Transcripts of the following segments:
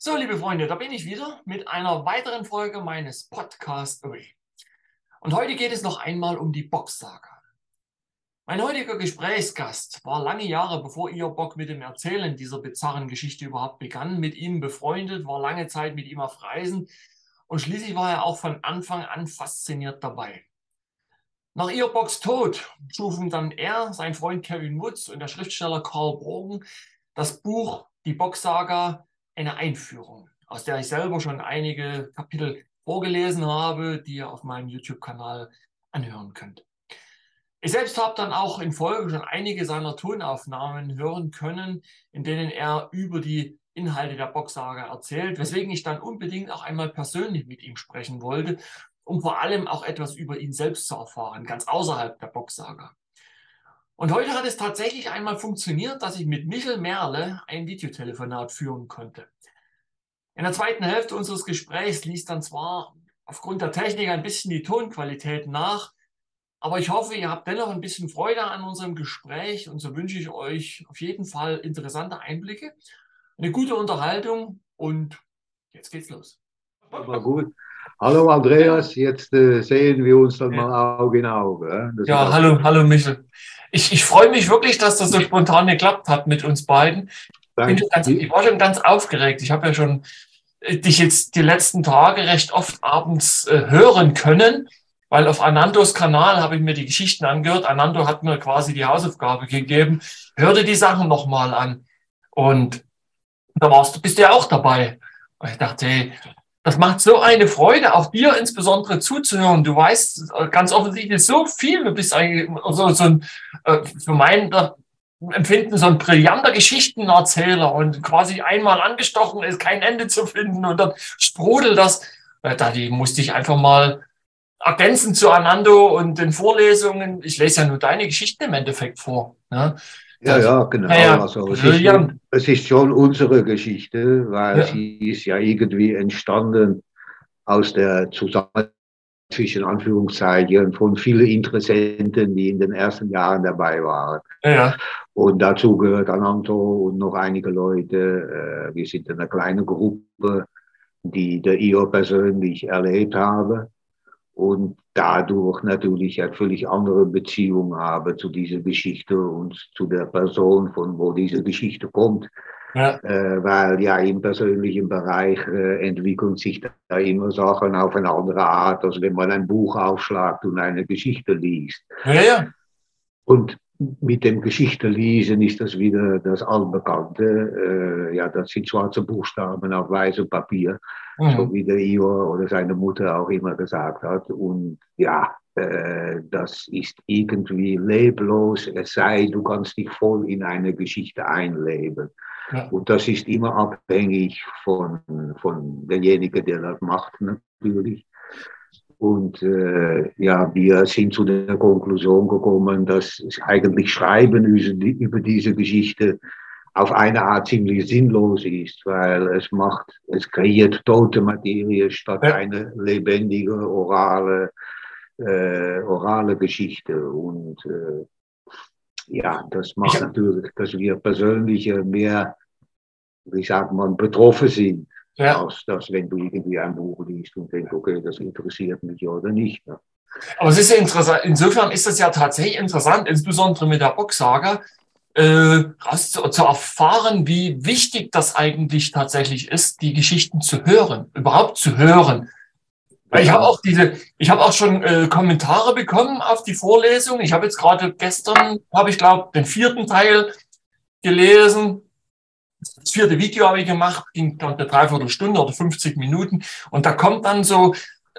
So, liebe Freunde, da bin ich wieder mit einer weiteren Folge meines Podcast Away. Und heute geht es noch einmal um die Boxsaga. Mein heutiger Gesprächsgast war lange Jahre, bevor ihr Bock mit dem Erzählen dieser bizarren Geschichte überhaupt begann, mit ihm befreundet, war lange Zeit mit ihm auf Reisen und schließlich war er auch von Anfang an fasziniert dabei. Nach Earbox Tod schufen dann er, sein Freund Kevin Woods und der Schriftsteller Karl Brogen das Buch Die Boxsaga eine Einführung, aus der ich selber schon einige Kapitel vorgelesen habe, die ihr auf meinem YouTube-Kanal anhören könnt. Ich selbst habe dann auch in Folge schon einige seiner Tonaufnahmen hören können, in denen er über die Inhalte der Boxsaga erzählt, weswegen ich dann unbedingt auch einmal persönlich mit ihm sprechen wollte, um vor allem auch etwas über ihn selbst zu erfahren, ganz außerhalb der Boxsaga. Und heute hat es tatsächlich einmal funktioniert, dass ich mit Michel Merle ein Videotelefonat führen konnte. In der zweiten Hälfte unseres Gesprächs ließ dann zwar aufgrund der Technik ein bisschen die Tonqualität nach, aber ich hoffe, ihr habt dennoch ein bisschen Freude an unserem Gespräch und so wünsche ich euch auf jeden Fall interessante Einblicke, eine gute Unterhaltung und jetzt geht's los. Aber gut. Hallo Andreas, jetzt äh, sehen wir uns dann mal Auge in Auge. Äh? Ja, hallo, hallo Michel. Ich, ich freue mich wirklich, dass das so spontan geklappt hat mit uns beiden. Ganz, ich war schon ganz aufgeregt. Ich habe ja schon äh, dich jetzt die letzten Tage recht oft abends äh, hören können, weil auf Anandos Kanal habe ich mir die Geschichten angehört. Anando hat mir quasi die Hausaufgabe gegeben. Hörte die Sachen nochmal an. Und da warst du, bist du ja auch dabei. Und ich dachte, hey, das macht so eine Freude, auch dir insbesondere zuzuhören. Du weißt äh, ganz offensichtlich so viel. Du bist eigentlich so, so ein, äh, für mein Empfinden so ein brillanter Geschichtenerzähler und quasi einmal angestochen ist, kein Ende zu finden und dann sprudelt das. Äh, da musste ich einfach mal ergänzen zu Anando und den Vorlesungen. Ich lese ja nur deine Geschichten im Endeffekt vor. Ne? Ja, ja, genau. Ja, also es, ist, es ist schon unsere Geschichte, weil ja. sie ist ja irgendwie entstanden aus der Zusammenarbeit zwischen Anführungszeichen von vielen Interessenten, die in den ersten Jahren dabei waren. Ja. Und dazu gehört Ananto und noch einige Leute. Äh, wir sind in einer kleinen Gruppe, die der IO persönlich erlebt habe und dadurch natürlich eine völlig andere Beziehung habe zu dieser Geschichte und zu der Person, von wo diese Geschichte kommt. Ja. Äh, weil ja im persönlichen Bereich äh, entwickeln sich da immer Sachen auf eine andere Art, als wenn man ein Buch aufschlagt und eine Geschichte liest. Ja, ja. Und mit dem Geschichte lesen ist das wieder das Allbekannte. Äh, ja, das sind schwarze Buchstaben auf weißem Papier, mhm. so wie der Ior oder seine Mutter auch immer gesagt hat. Und ja, äh, das ist irgendwie leblos, es sei, du kannst dich voll in eine Geschichte einleben. Ja. Und das ist immer abhängig von, von derjenige, der das macht, natürlich. Und äh, ja, wir sind zu der Konklusion gekommen, dass eigentlich Schreiben über diese Geschichte auf eine Art ziemlich sinnlos ist, weil es macht, es kreiert tote Materie statt eine lebendige, orale, äh, orale Geschichte. Und äh, ja, das macht natürlich, dass wir persönlich mehr, wie sagt man, betroffen sind ja. als dass wenn du irgendwie ein Buch liest und denkst, okay, das interessiert mich oder nicht. Ne? Aber es ist ja interessant, insofern ist das ja tatsächlich interessant, insbesondere mit der Boxsaga, äh, zu, zu erfahren, wie wichtig das eigentlich tatsächlich ist, die Geschichten zu hören, überhaupt zu hören. Weil ich habe auch diese, ich habe auch schon äh, Kommentare bekommen auf die Vorlesung. Ich habe jetzt gerade gestern, habe ich glaube, den vierten Teil gelesen das vierte Video habe ich gemacht, ging dann eine Dreiviertelstunde oder 50 Minuten. Und da kommt dann so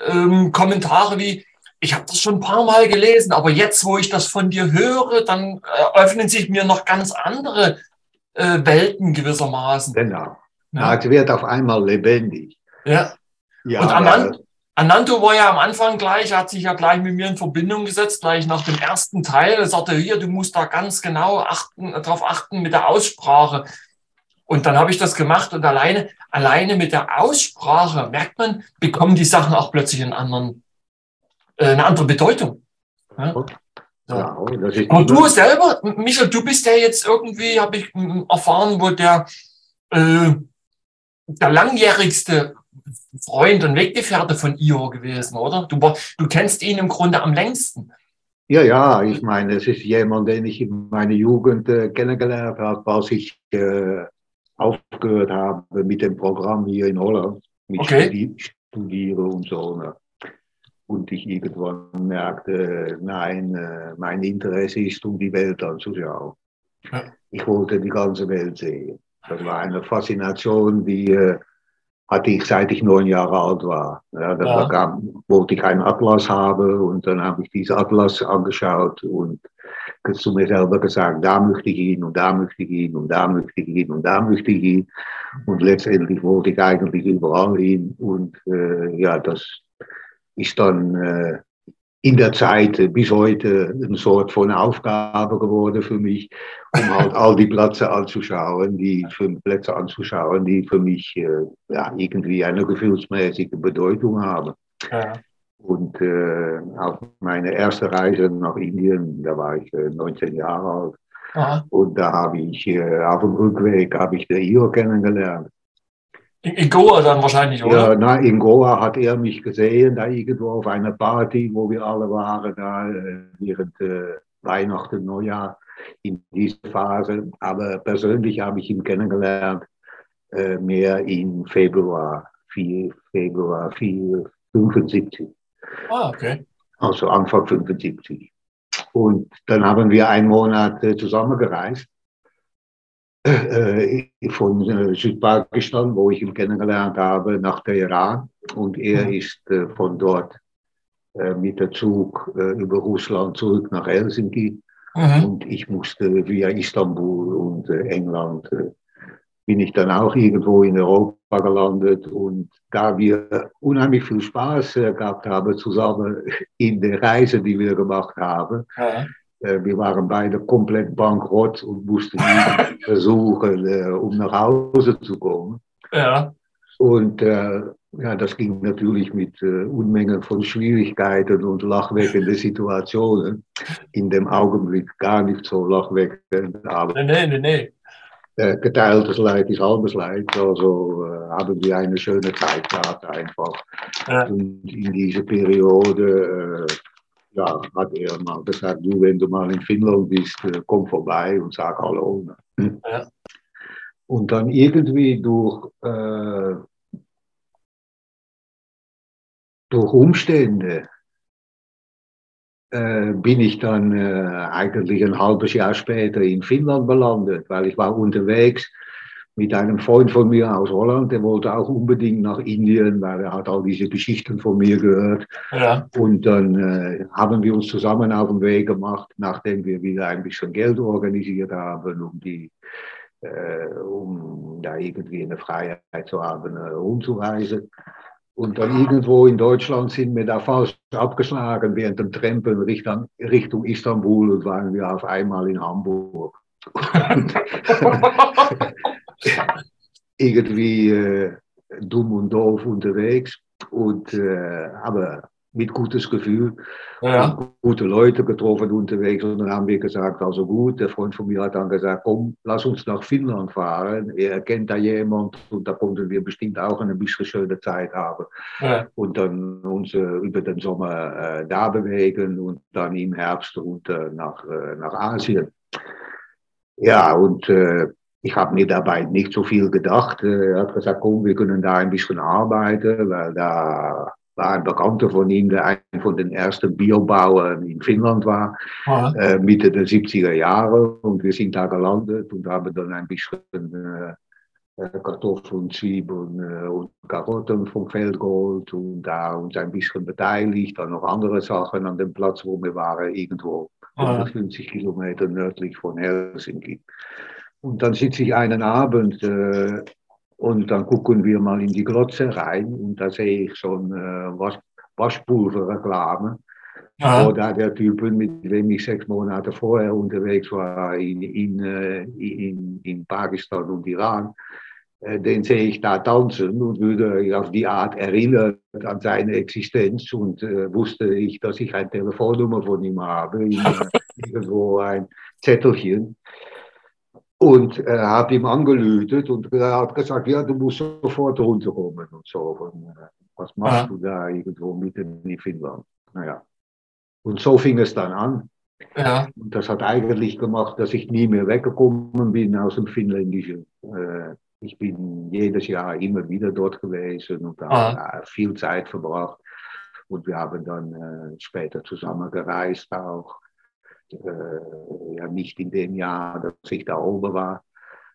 ähm, Kommentare wie, ich habe das schon ein paar Mal gelesen, aber jetzt, wo ich das von dir höre, dann äh, öffnen sich mir noch ganz andere äh, Welten gewissermaßen. Genau. Ja. Es wird auf einmal lebendig. Ja. ja Und Anand, Ananto war ja am Anfang gleich, hat sich ja gleich mit mir in Verbindung gesetzt, gleich nach dem ersten Teil. Er sagte, hier, du musst da ganz genau achten, darauf achten mit der Aussprache. Und dann habe ich das gemacht und alleine, alleine mit der Aussprache merkt man, bekommen die Sachen auch plötzlich einen anderen, äh, eine andere Bedeutung. Ja? Ja, und du selber, Michael, du bist ja jetzt irgendwie, habe ich erfahren, wo der, äh, der langjährigste Freund und Weggefährte von Iho gewesen, oder? Du, du kennst ihn im Grunde am längsten. Ja, ja, ich meine, es ist jemand, den ich in meiner Jugend äh, kennengelernt habe, als ich äh, aufgehört habe mit dem Programm hier in Holland, mit okay. Studi Studiere und so. Ne? Und ich irgendwann merkte, nein, äh, mein Interesse ist, um die Welt anzuschauen. Ja. Ich wollte die ganze Welt sehen. Das war eine Faszination, die äh, hatte ich seit ich neun Jahre alt war. Ja, dann ja. Wollte ich einen Atlas haben und dann habe ich diesen Atlas angeschaut und zu mir selber gesagt, da möchte ich hin und da möchte ich hin und da möchte ich hin und da möchte ich hin. Und letztendlich wollte ich eigentlich überall hin und äh, ja, das ist dann äh, in der Zeit bis heute eine Sort von Aufgabe geworden für mich, um halt all die Plätze anzuschauen, die für Plätze anzuschauen, die für mich äh, ja, irgendwie eine gefühlsmäßige Bedeutung haben. Ja. Und äh, auf meine erste Reise nach Indien, da war ich äh, 19 Jahre alt. Aha. Und da habe ich äh, auf dem Rückweg habe ich der Io kennengelernt. In, in, Goa dann wahrscheinlich, oder? Ja, na, in Goa hat er mich gesehen, da irgendwo auf einer Party, wo wir alle waren, da äh, während äh, Weihnachten, Neujahr, in dieser Phase. Aber persönlich habe ich ihn kennengelernt, äh, mehr im Februar, 4, Februar 4, 75. Ah, okay. Also Anfang 75. Und dann haben wir einen Monat äh, zusammengereist äh, von äh, Südpakistan, wo ich ihn kennengelernt habe, nach Teheran. Und er mhm. ist von dort mit dem Zug über Russland zurück nach Helsinki. Mhm. Und ich musste via Istanbul und England bin ich dann auch irgendwo in Europa gelandet und da wir unheimlich viel Spaß gehabt haben zusammen in der Reise, die wir gemacht haben, ja. Äh, wir waren beide komplett bankrott und mussten versuchen, äh, um nach Hause zu kommen. Ja. Und äh, ja, das ging natürlich mit äh, Unmengen von Schwierigkeiten und lachweckenden Situationen. In dem Augenblick gar nicht so lachweckend, aber nee, nee, nee. Äh, geteiltes Leid ist halbes Leid. Also äh, haben wir eine schöne Zeit gehabt einfach. Ja. Und in dieser Periode ja, hat er mal gesagt, du, wenn du mal in Finnland bist, äh, komm vorbei und sag Hallo. Ne? Ja. Und dann irgendwie durch, äh, durch Umstände äh, bin ich dann äh, eigentlich ein halbes Jahr später in Finnland belandet, weil ich war unterwegs mit einem Freund von mir aus Holland, der wollte auch unbedingt nach Indien, weil er hat all diese Geschichten von mir gehört. Ja. Und dann äh, haben wir uns zusammen auf den Weg gemacht, nachdem wir wieder ein bisschen Geld organisiert haben, um die äh, um da irgendwie eine Freiheit zu haben, äh, umzureisen. Und dann irgendwo in Deutschland sind wir da fast abgeschlagen während dem Trampen Richtung, Richtung Istanbul und waren wir auf einmal in Hamburg. irgendwie äh, dumm und doof unterwegs. Und, äh, aber mit gutes Gefühl. Ja. Gute Leute getroffen unterwegs. Und dann haben wir gesagt, also gut, der Freund von mir hat dann gesagt, komm, lass uns nach Finnland fahren. Er kennt da jemand und da konnten wir bestimmt auch eine bisschen schöne Zeit haben. Ja. Und dann uns äh, über den Sommer äh, da bewegen und dann im Herbst runter nach, äh, nach Asien. Ja, und äh, ich habe mir dabei nicht so viel gedacht. Äh, er hat gesagt, komm, wir können da ein bisschen arbeiten, weil da war ein Bekannter von ihm, der ein von den ersten Biobauern in Finnland war, äh, Mitte der 70er Jahre. Und wir sind da gelandet und haben dann ein bisschen äh, äh Kartoffeln, Zwiebeln äh, und Karotten vom Feld geholt und da uns ein bisschen beteiligt, dann noch andere Sachen an dem Platz, wo wir waren, irgendwo 150 Kilometer nördlich von Helsinki. Und dann sitze ich einen Abend äh, und dann gucken wir mal in die Glotze rein und da sehe ich schon äh, Was Waschpulverreklame. Wo da der Typ, mit dem ich sechs Monate vorher unterwegs war in, in, äh, in, in Pakistan und Iran, äh, den sehe ich da tanzen und würde auf die Art erinnern an seine Existenz und äh, wusste ich, dass ich eine Telefonnummer von ihm habe, irgendwo ein Zettelchen. Und äh, habe ihm angelötet und er hat gesagt, ja, du musst sofort runterkommen und so. Und, äh, was machst ja. du da irgendwo mitten in Finnland? Naja. Und so fing es dann an. Ja. Und das hat eigentlich gemacht, dass ich nie mehr weggekommen bin aus dem Finnländischen. Äh, ich bin jedes Jahr immer wieder dort gewesen und da ah. viel Zeit verbracht. Und wir haben dann äh, später zusammen gereist auch. Äh, ja, nicht in dem Jahr, dass ich da oben war.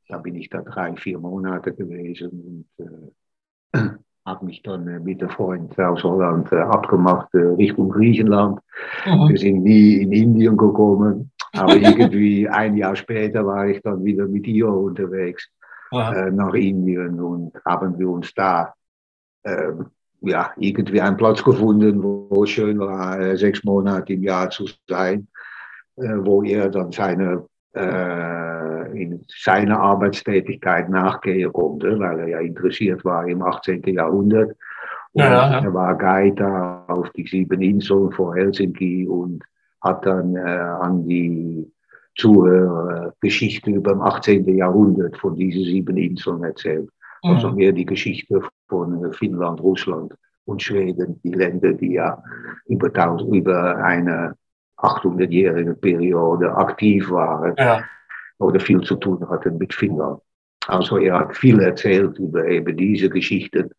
Da bin ich da drei, vier Monate gewesen und äh, habe mich dann äh, mit einem Freund aus Holland äh, abgemacht äh, Richtung Griechenland. Mhm. Wir sind nie in Indien gekommen, aber irgendwie ein Jahr später war ich dann wieder mit ihr unterwegs äh, nach Indien und haben wir uns da ähm, ja, irgendwie einen Platz gefunden, wo es schön war, sechs Monate im Jahr zu sein, wo er dann seine, äh, in seiner Arbeitstätigkeit nachgehen konnte, weil er ja interessiert war im 18. Jahrhundert. Und ja, ja. er war Guide auf die sieben Inseln vor Helsinki und hat dann äh, an die Zuhörer Geschichte über dem 18. Jahrhundert von diesen sieben Inseln erzählt. Also mehr die Geschichte von Finnland, Russland und Schweden, die Länder, die ja über, über eine 800-jährige Periode aktiv waren ja. oder viel zu tun hatten mit Finnland. Also er hat viel erzählt über eben diese Geschichten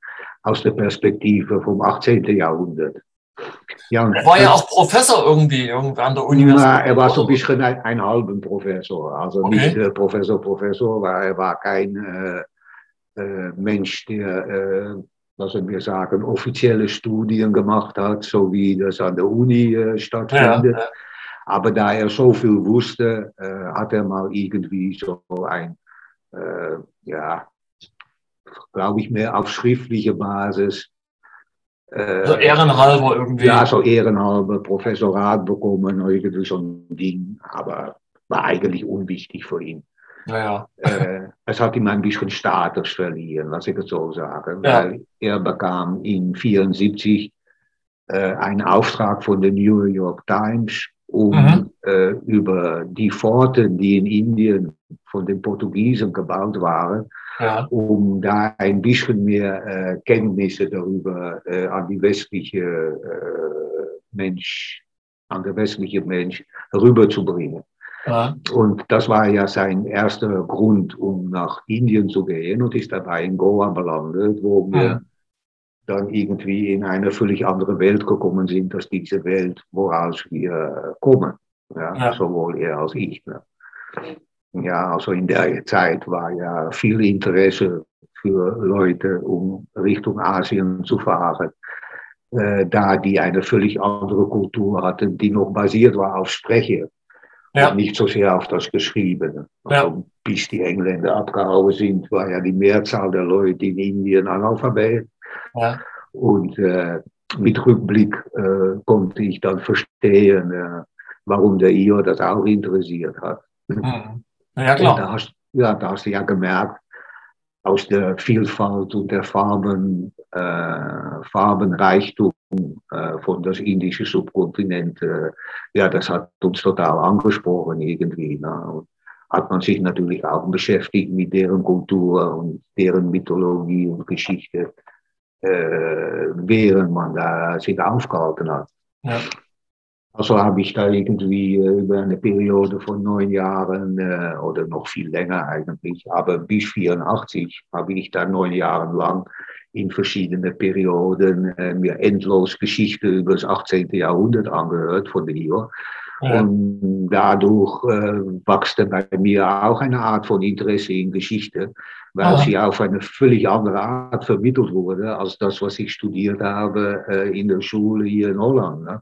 aus der Perspektive vom 18. Jahrhundert. Ja, er war ja auch Professor irgendwie, irgendwie an der Universität. Na, er war so ein bisschen ein, ein halben Professor. Also okay. nicht äh, Professor, Professor, weil er war kein äh, äh, Mensch, der, äh, lassen wir sagen, offizielle Studien gemacht hat, so wie das an der Uni äh, stattfindet. Ja. Aber da er so viel wusste, äh, hat er mal irgendwie so ein, äh, ja, glaube ich, mehr auf schriftliche Basis. Äh, so ehrenhalber irgendwie. Ja, so ehrenhalber Professorat bekommen, irgendwie so ein Ding, aber war eigentlich unwichtig für ihn. Naja. Äh, es hat ihm ein bisschen Status verliehen, was ich so sagen. Ja. Weil er bekam in 1974 äh, einen Auftrag von der New York Times, um mhm. äh, über die Forten, die in Indien von den Portugiesen gebaut waren, ja. um da ein bisschen mehr äh, Kenntnisse darüber äh, an die westliche äh, Mensch, an der westliche Mensch rüberzubringen. Ja. Und das war ja sein erster Grund, um nach Indien zu gehen und ist dabei in Goa belandet, wo wir ja. dann irgendwie in eine völlig andere Welt gekommen sind, als diese Welt, woraus wir kommen. Ja, ja. Sowohl er als ich. Ne? Ja, also in der Zeit war ja viel Interesse für Leute, um Richtung Asien zu fahren, äh, da die eine völlig andere Kultur hatten, die noch basiert war auf Sprechen. Ja. Und nicht so sehr auf das Geschriebene. Also, ja. Bis die Engländer abgehauen sind, war ja die Mehrzahl der Leute in Indien Analphabet. Ja. Und äh, mit Rückblick äh, konnte ich dann verstehen, äh, warum der IO das auch interessiert hat. Mhm. Ja, klar. Da hast, ja, da hast du ja gemerkt, aus der Vielfalt und der Farben, äh, Farbenreichtum von das indische Subkontinent, äh, ja, das hat uns total angesprochen irgendwie. Ne? Hat man sich natürlich auch beschäftigt mit deren Kultur und deren Mythologie und Geschichte, äh, während man da sich aufgehalten hat. Ja. Also habe ich da irgendwie äh, über eine Periode von neun Jahren äh, oder noch viel länger eigentlich, aber bis 84 habe ich da neun Jahre lang in verschiedenen Perioden äh, mir endlos Geschichte über das 18. Jahrhundert angehört von der Ja. Und dadurch äh, wachste bei mir auch eine Art von Interesse in Geschichte, weil ja. sie auf eine völlig andere Art vermittelt wurde als das, was ich studiert habe äh, in der Schule hier in Holland. Ne?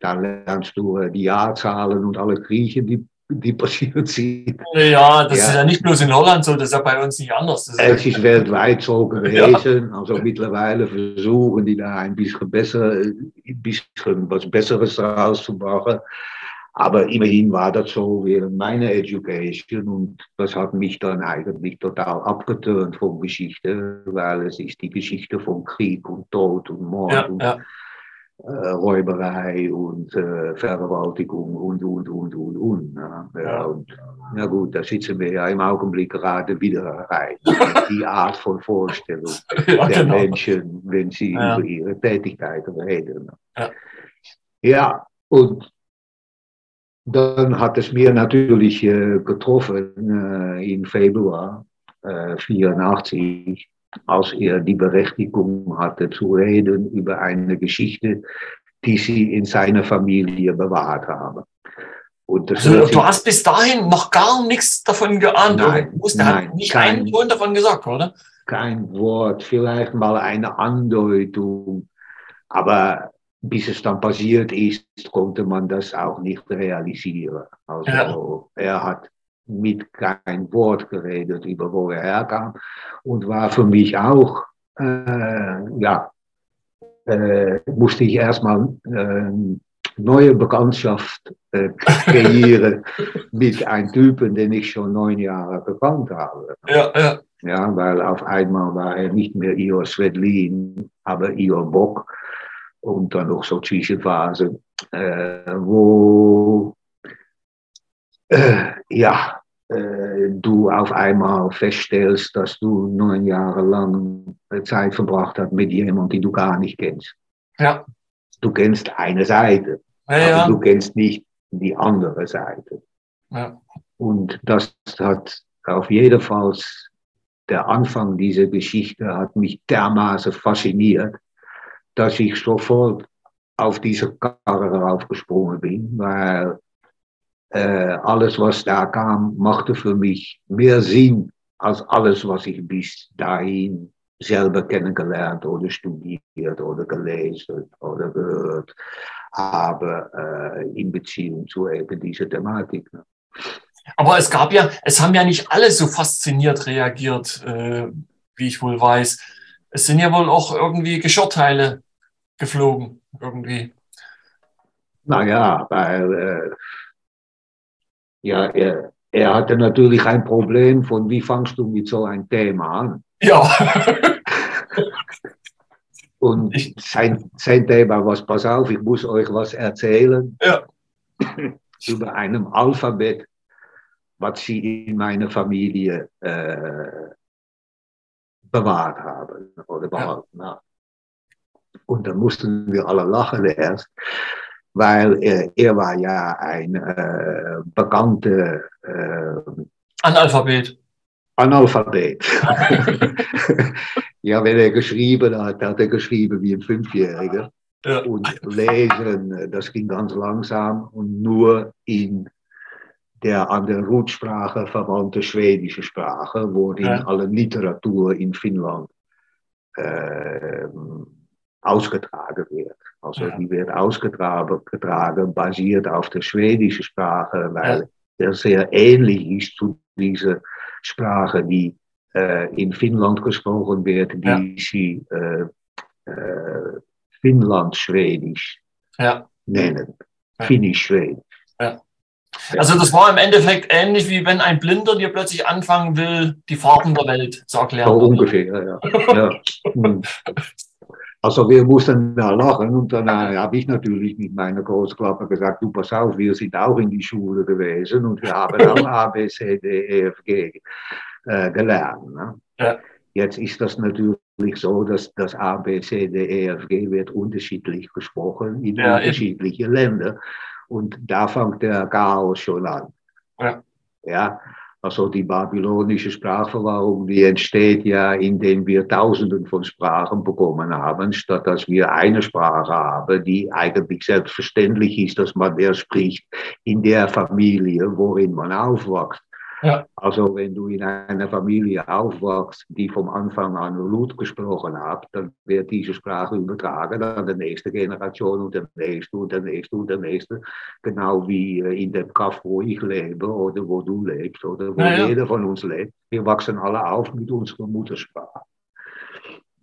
Da lernst du äh, die Jahrzahlen und alle Kriege, die, die passiert sind. Ja, das ja. ist ja nicht bloß in Holland so, das ist ja bei uns nicht anders. Ist es ist weltweit so gewesen. Ja. Also mittlerweile versuchen die da ein bisschen besser, ein bisschen was Besseres rauszumachen. Aber immerhin war das so während meiner Education und das hat mich dann eigentlich total abgeturnt von Geschichte, weil es ist die Geschichte von Krieg und Tod und Mord. Ja, und Räuberei und äh, Vergewaltigung und, und, und, und, und. Ja. Ja, und. Na gut, da sitzen wir ja im Augenblick gerade wieder rein. Die Art von Vorstellung ja, der genau. Menschen, wenn sie über ihre Tätigkeiten reden. Ja. ja, und dann hat es mir natürlich äh, getroffen äh, im Februar äh, 84 als er die Berechtigung hatte zu reden über eine Geschichte, die sie in seiner Familie bewahrt haben. also, du hast bis dahin noch gar nichts davon geahnt. Nein, du nein, nicht kein, einen Ton davon gesagt, oder? Kein Wort, vielleicht mal eine Andeutung. Aber bis es dann passiert ist, konnte man das auch nicht realisieren. Also ja. er hat mit kein Wort geredet über wo er herkam und war für mich auch, äh, ja, äh, musste ich erstmal äh, neue Bekanntschaft äh, kreieren mit einem Typen, den ich schon neun Jahre gekannt habe. Ja, ja. Ja, weil auf einmal war er nicht mehr Ior Svedlin, aber Ior Bock und dann noch so Zwischenphase, äh, wo äh, ja, du auf einmal feststellst, dass du neun Jahre lang Zeit verbracht hast mit jemandem, den du gar nicht kennst. Ja. Du kennst eine Seite, ja, aber ja. du kennst nicht die andere Seite. Ja. Und das hat auf jeden Fall, der Anfang dieser Geschichte hat mich dermaßen fasziniert, dass ich sofort auf diese Karre raufgesprungen bin, weil äh, alles, was da kam, machte für mich mehr Sinn als alles, was ich bis dahin selber kennengelernt oder studiert oder gelesen oder gehört habe äh, in Beziehung zu eben dieser Thematik. Ne? Aber es gab ja, es haben ja nicht alle so fasziniert reagiert, äh, wie ich wohl weiß. Es sind ja wohl auch irgendwie Geschirrteile geflogen, irgendwie. Naja, weil äh, ja, er, er hatte natürlich ein Problem von, wie fangst du mit so einem Thema an? Ja. Und sein, sein Thema war, pass auf, ich muss euch was erzählen ja. über einem Alphabet, was sie in meiner Familie äh, bewahrt haben oder behalten haben. Und da mussten wir alle lachen erst weil er, er war ja ein äh, bekannter äh, Analphabet. Analphabet. ja, wenn er geschrieben hat, hat er geschrieben wie ein Fünfjähriger. Ja. Und lesen, das ging ganz langsam und nur in der an der Rotsprache verwandte schwedische Sprache wurde ja. in aller Literatur in Finnland äh, ausgetragen wird. Also ja. die wird ausgetragen, basiert auf der schwedischen Sprache, weil ja. er sehr ähnlich ist zu dieser Sprache, die äh, in Finnland gesprochen wird, die ja. sie äh, äh, Finnland-Schwedisch ja. nennen. Finnisch-Schwedisch. Ja. Also das war im Endeffekt ähnlich wie wenn ein Blinder dir plötzlich anfangen will, die Farben der Welt zu erklären. So ungefähr, ja. ja. Also wir mussten da lachen und dann äh, habe ich natürlich mit meiner Großklappe gesagt, du pass auf, wir sind auch in die Schule gewesen und wir haben auch A, B, C, D, E, F, G äh, gelernt. Ne? Ja. Jetzt ist das natürlich so, dass das A, B, C, D, E, F, G wird unterschiedlich gesprochen in ja, unterschiedlichen Ländern und da fängt der Chaos schon an. Ja. ja. Also die babylonische Sprachverwahrung, die entsteht ja, indem wir Tausenden von Sprachen bekommen haben, statt dass wir eine Sprache haben, die eigentlich selbstverständlich ist, dass man der spricht in der Familie, worin man aufwächst. Ja. Also wenn du in einer Familie aufwachst, die vom Anfang an Lut gesprochen hat, dann wird diese Sprache übertragen an die nächste Generation und der nächste und der nächste und der nächste. Genau wie äh, in dem Kaff, wo ich lebe oder wo du lebst oder wo ja, jeder von uns lebt. Wir wachsen alle auf mit unserer Muttersprache.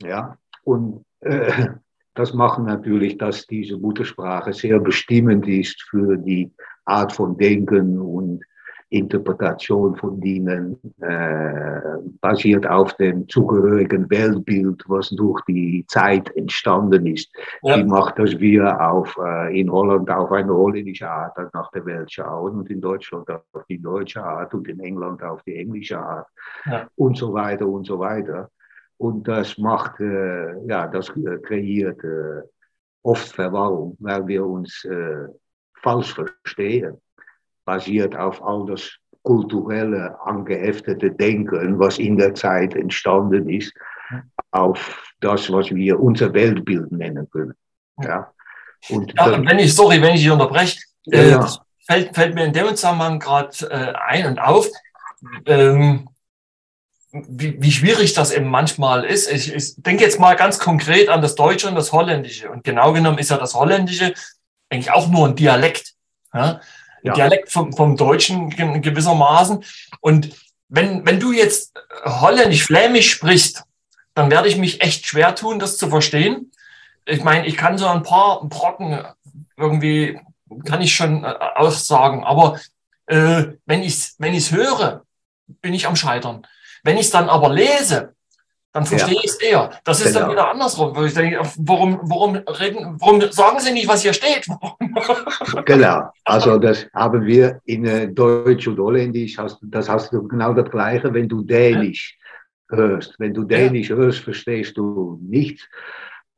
Ja, und äh, das macht natürlich, dass diese Muttersprache sehr bestimmend ist für die Art von Denken und Interpretation von Dingen äh, basiert auf dem zugehörigen Weltbild, was durch die Zeit entstanden ist. Ja. Die macht, dass wir auf, äh, in Holland auf eine holländische Art nach der Welt schauen und in Deutschland auf die deutsche Art und in England auf die englische Art ja. und so weiter und so weiter. Und das macht, äh, ja, das kreiert äh, oft Verwarrung, weil wir uns äh, falsch verstehen basiert auf all das kulturelle, angeheftete Denken, was in der Zeit entstanden ist, auf das, was wir unser Weltbild nennen können. Ja. Und ja, wenn ich, sorry, wenn ich hier unterbreche, äh, ja. fällt, fällt, mir in dem Zusammenhang gerade äh, ein und auf, ähm, wie, wie, schwierig das eben manchmal ist. Ich, ich denke jetzt mal ganz konkret an das Deutsche und das Holländische. Und genau genommen ist ja das Holländische eigentlich auch nur ein Dialekt. Ja? Ja. Dialekt vom, vom Deutschen gewissermaßen. Und wenn, wenn du jetzt holländisch-flämisch sprichst, dann werde ich mich echt schwer tun, das zu verstehen. Ich meine, ich kann so ein paar Brocken irgendwie, kann ich schon äh, aussagen, aber äh, wenn ich es wenn höre, bin ich am Scheitern. Wenn ich es dann aber lese, dann verstehe ja. ich es eher. Das ist genau. dann wieder andersrum. Wo ich denke, warum, warum, reden, warum sagen Sie nicht, was hier steht? genau. Also das haben wir in äh, Deutsch und Holländisch, hast, das hast du genau das Gleiche, wenn du Dänisch ja. hörst. Wenn du Dänisch ja. hörst, verstehst du nichts.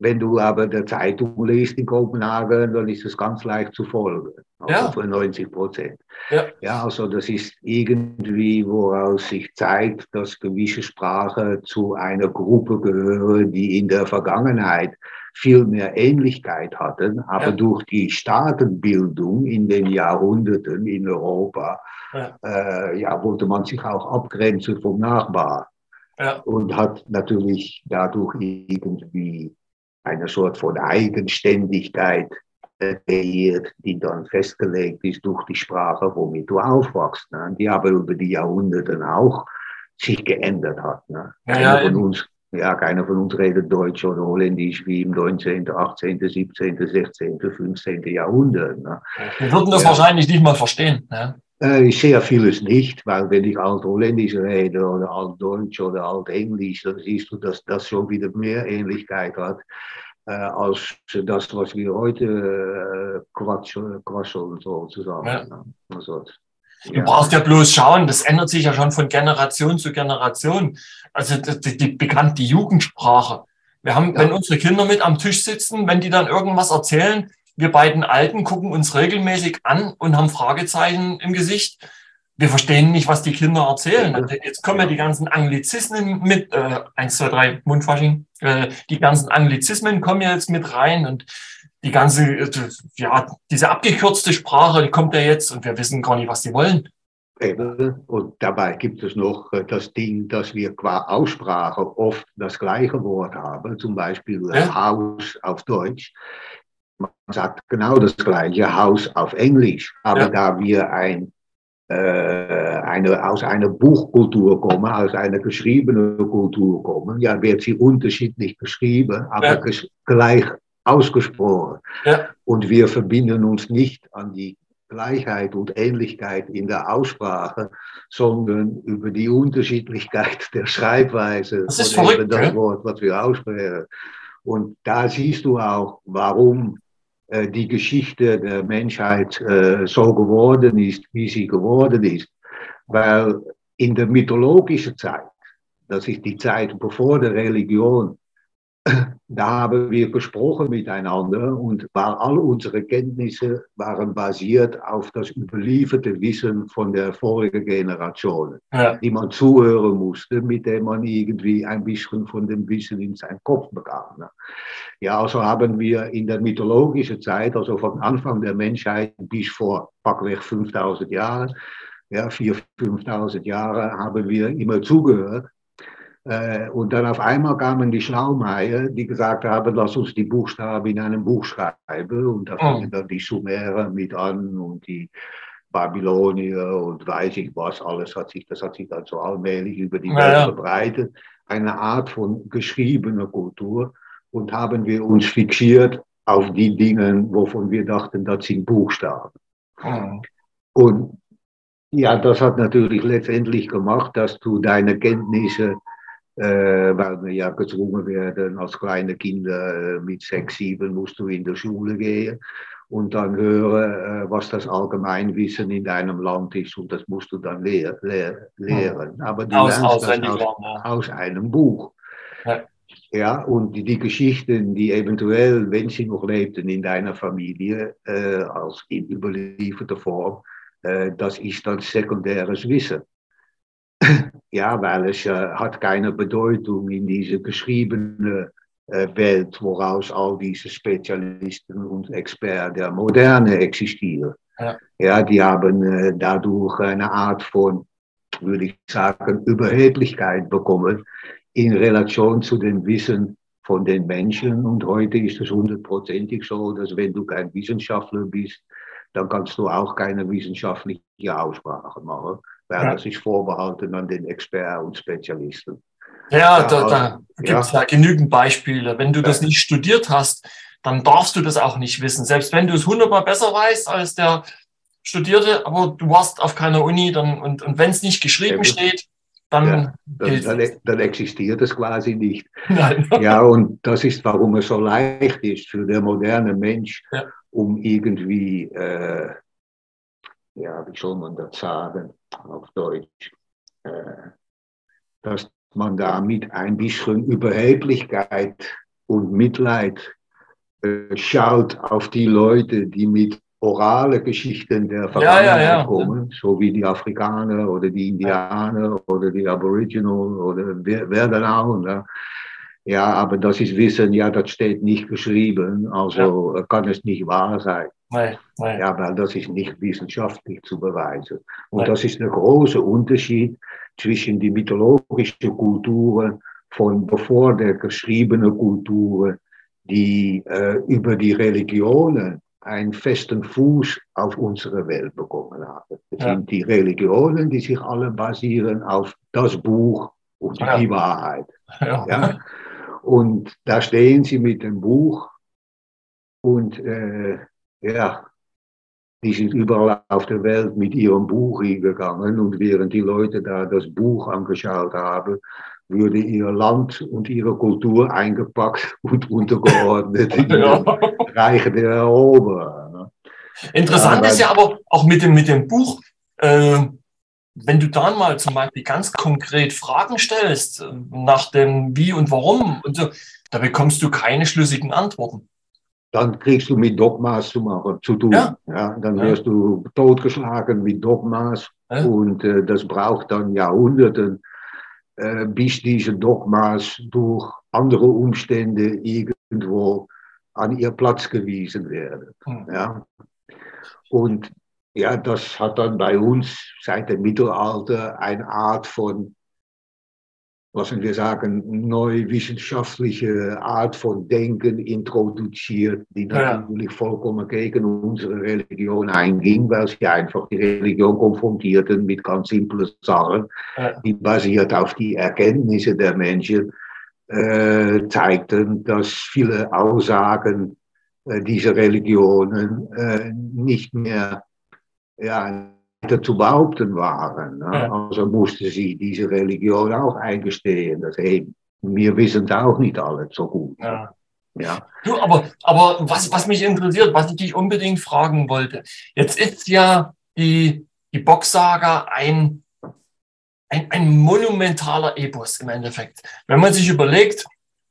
Wenn du aber der Zeitung liest in Kopenhagen, dann ist es ganz leicht zu folgen. Also ja. für 90 Prozent. Ja. ja, also das ist irgendwie, woraus sich zeigt, dass gewisse Sprachen zu einer Gruppe gehören, die in der Vergangenheit viel mehr Ähnlichkeit hatten, aber ja. durch die Staatenbildung in den Jahrhunderten in Europa, ja. Äh, ja, wollte man sich auch abgrenzen vom Nachbar. Ja. Und hat natürlich dadurch irgendwie eine Sort von Eigenständigkeit kreiert, die dann festgelegt ist durch die Sprache, womit du aufwachst. Ne? Die aber über die Jahrhunderte auch sich geändert hat. Ne? Keiner, ja, von uns, ja, keiner von uns redet Deutsch oder Holländisch wie im 19., 18., 17., 16., 15. Jahrhundert. Ne? Wir würden das ja. wahrscheinlich nicht mal verstehen. Ne? Äh, ich sehe vieles nicht, weil wenn ich Alt-Holländisch rede oder Alt-Deutsch oder Alt-Englisch, dann siehst du, dass das schon wieder mehr Ähnlichkeit hat äh, als das, was wir heute äh, quatschen, quatschen sozusagen. Ja. Also, Du ja. brauchst ja bloß schauen, das ändert sich ja schon von Generation zu Generation. Also die, die bekannte Jugendsprache. Wir haben, ja. wenn unsere Kinder mit am Tisch sitzen, wenn die dann irgendwas erzählen, wir beiden Alten gucken uns regelmäßig an und haben Fragezeichen im Gesicht. Wir verstehen nicht, was die Kinder erzählen. Also jetzt kommen ja die ganzen Anglizismen mit, äh, eins, zwei, drei, Mundfasching, äh, die ganzen Anglizismen kommen jetzt mit rein und die ganze, äh, ja, diese abgekürzte Sprache, die kommt ja jetzt und wir wissen gar nicht, was die wollen. Und dabei gibt es noch äh, das Ding, dass wir qua Aussprache oft das gleiche Wort haben, zum Beispiel ja. Haus auf Deutsch. Man sagt genau das gleiche Haus auf Englisch, aber ja. da wir ein, äh, eine, aus einer Buchkultur kommen, aus einer geschriebenen Kultur kommen, ja, wird sie unterschiedlich geschrieben, aber ja. gleich ausgesprochen. Ja. Und wir verbinden uns nicht an die Gleichheit und Ähnlichkeit in der Aussprache, sondern über die Unterschiedlichkeit der Schreibweise das verrückt, das Wort, was wir aussprechen. Und da siehst du auch, warum die Geschichte der Menschheit äh, so geworden ist, wie sie geworden ist. Weil in der mythologischen Zeit, das ist die Zeit bevor der Religion, da haben wir gesprochen miteinander und war, all unsere Kenntnisse waren basiert auf das überlieferte Wissen von der vorigen Generation, ja. die man zuhören musste, mit dem man irgendwie ein bisschen von dem Wissen in seinen Kopf bekam. Ne? Ja, also haben wir in der mythologischen Zeit, also vom Anfang der Menschheit bis vor packweg 5000 Jahren, ja, 4.000, 5.000 Jahre, haben wir immer zugehört und dann auf einmal kamen die Schlaumeier, die gesagt haben, lass uns die Buchstaben in einem Buch schreiben. Und da fangen oh. dann die Sumerer mit an und die Babylonier und weiß ich was, alles hat sich, das hat sich dann so allmählich über die Welt ja, verbreitet. Eine Art von geschriebener Kultur. Und haben wir uns fixiert auf die Dinge, wovon wir dachten, das sind Buchstaben. Oh. Und Ja, das hat natürlich letztendlich gemacht, dass du deine Kenntnisse, äh, weil wir ja gezwungen werden, als kleine Kinder äh, mit sechs, sieben musst du in der Schule gehen und dann hören, äh, was das Allgemeinwissen in deinem Land ist und das musst du dann lehr, lehr, lehren. Aber du aus, lernst das aus, aus, einem Buch. Ja. ja und die, die, Geschichten, die eventuell, wenn sie noch lebten in deiner Familie, äh, als in überlieferter Form, äh, das ist dann sekundäres Wissen. Ja, weil es äh, hat keine Bedeutung in diese geschriebene äh, Welt, woraus all diese Spezialisten und Experten der Moderne existieren. Ja, ja die haben äh, dadurch eine Art von, würde ich sagen, Überheblichkeit bekommen in Relation zu dem Wissen von den Menschen. Und heute ist es hundertprozentig so, dass wenn du kein Wissenschaftler bist, dann kannst du auch keine wissenschaftliche Aussprache machen, weil ja. das ist vorbehalten an den Experten und Spezialisten. Ja, da, da gibt es ja. ja genügend Beispiele. Wenn du das nicht studiert hast, dann darfst du das auch nicht wissen. Selbst wenn du es hundertmal besser weißt als der Studierte, aber du warst auf keiner Uni dann, und, und wenn es nicht geschrieben ja, steht, dann, ja, dann, dann, dann, existiert es quasi nicht. Nein. Ja, und das ist, warum es so leicht ist für den modernen Mensch, ja um irgendwie, äh, ja, wie soll man das sagen auf Deutsch, äh, dass man damit ein bisschen Überheblichkeit und Mitleid äh, schaut auf die Leute, die mit orale Geschichten der Vergangenheit ja, ja, ja. kommen, so wie die Afrikaner oder die Indianer oder die Aboriginal oder wer, wer dann auch. Ne? Ja, aber das ist Wissen, ja, das steht nicht geschrieben, also kann es nicht wahr sein. Nein, nein. Ja, weil das ist nicht wissenschaftlich zu beweisen. Und nein. das ist der große Unterschied zwischen die mythologischen Kulturen von bevor der geschriebenen Kulturen, die äh, über die Religionen einen festen Fuß auf unsere Welt bekommen haben. Das ja. sind die Religionen, die sich alle basieren auf das Buch und ja. die Wahrheit. Ja. ja. Und da stehen sie mit dem Buch und äh, ja, die sind überall auf der Welt mit ihrem Buch hingegangen und während die Leute da das Buch angeschaut haben, würde ihr Land und ihre Kultur eingepackt und untergeordnet in ja. Reiche der Eroberer. Ne? Interessant ja, ist ja aber auch mit dem, mit dem Buch, äh, wenn du dann mal zum Beispiel ganz konkret Fragen stellst äh, nach dem Wie und Warum und so, da bekommst du keine schlüssigen Antworten. Dann kriegst du mit Dogmas zu, machen, zu tun. Ja. ja dann ja. wirst du totgeschlagen mit Dogmas ja. und äh, das braucht dann Jahrhunderte, äh, bis diese Dogmas durch andere Umstände irgendwo an ihr Platz gewiesen werden. Hm. Ja. Und ja, das hat dann bei uns seit dem Mittelalter eine Art von, was wir sagen, neu wissenschaftliche Art von Denken introduziert, die natürlich ja. vollkommen gegen unsere Religion einging, weil sie einfach die Religion konfrontierten mit ganz simplen Sachen, ja. die basiert auf die Erkenntnisse der Menschen äh, zeigten, dass viele Aussagen äh, dieser Religionen äh, nicht mehr ja, zu behaupten waren. Ne? Ja. Also musste sie diese Religion auch eingestehen. Dass, hey, wir wissen da auch nicht alles so gut. Ja. Ja. Du, aber, aber was, was mich interessiert, was ich dich unbedingt fragen wollte, jetzt ist ja die, die Boxsaga ein, ein, ein monumentaler Epos im Endeffekt. Wenn man sich überlegt,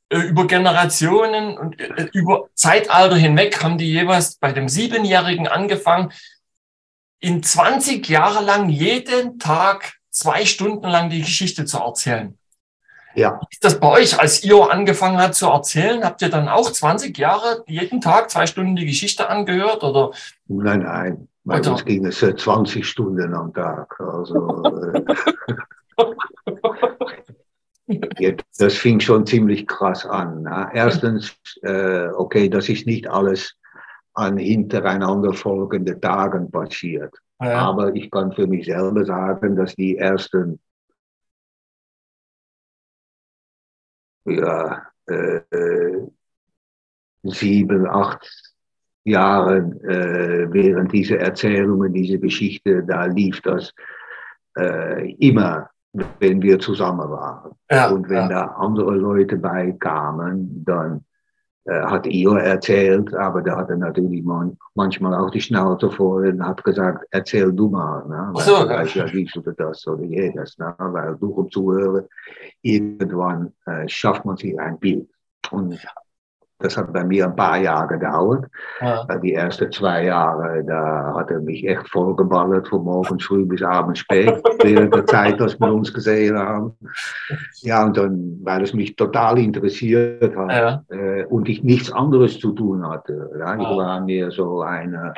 äh, über Generationen und äh, über Zeitalter hinweg haben die jeweils bei dem Siebenjährigen angefangen, in 20 Jahre lang jeden Tag zwei Stunden lang die Geschichte zu erzählen. Ja. Ist das bei euch, als ihr angefangen habt zu erzählen, habt ihr dann auch 20 Jahre jeden Tag zwei Stunden die Geschichte angehört? Oder? Nein, nein. Bei oder? uns ging es 20 Stunden am Tag. Also, äh, das fing schon ziemlich krass an. Erstens, äh, okay, das ist nicht alles an hintereinander folgenden Tagen passiert. Ja. Aber ich kann für mich selber sagen, dass die ersten ja, äh, sieben, acht Jahren, äh, während diese Erzählungen, diese Geschichte, da lief das äh, immer, wenn wir zusammen waren. Ja, und wenn ja. da andere Leute beikamen, dann hat Io erzählt, aber da hat er natürlich man, manchmal auch die Schnauze voll und hat gesagt, erzähl du mal. Ne? Weil so, weiß ja dies oder das oder jedes. Ne? Weil durch Zuhören, irgendwann äh, schafft man sich ein Bild. Und das hat bei mir ein paar Jahre gedauert. Ja. Die ersten zwei Jahre, da hat er mich echt vollgeballert, von morgens früh bis abends spät, während der Zeit, dass wir uns gesehen haben. Ja, und dann, weil es mich total interessiert hat ja. äh, und ich nichts anderes zu tun hatte. Ja, ich war mehr so eine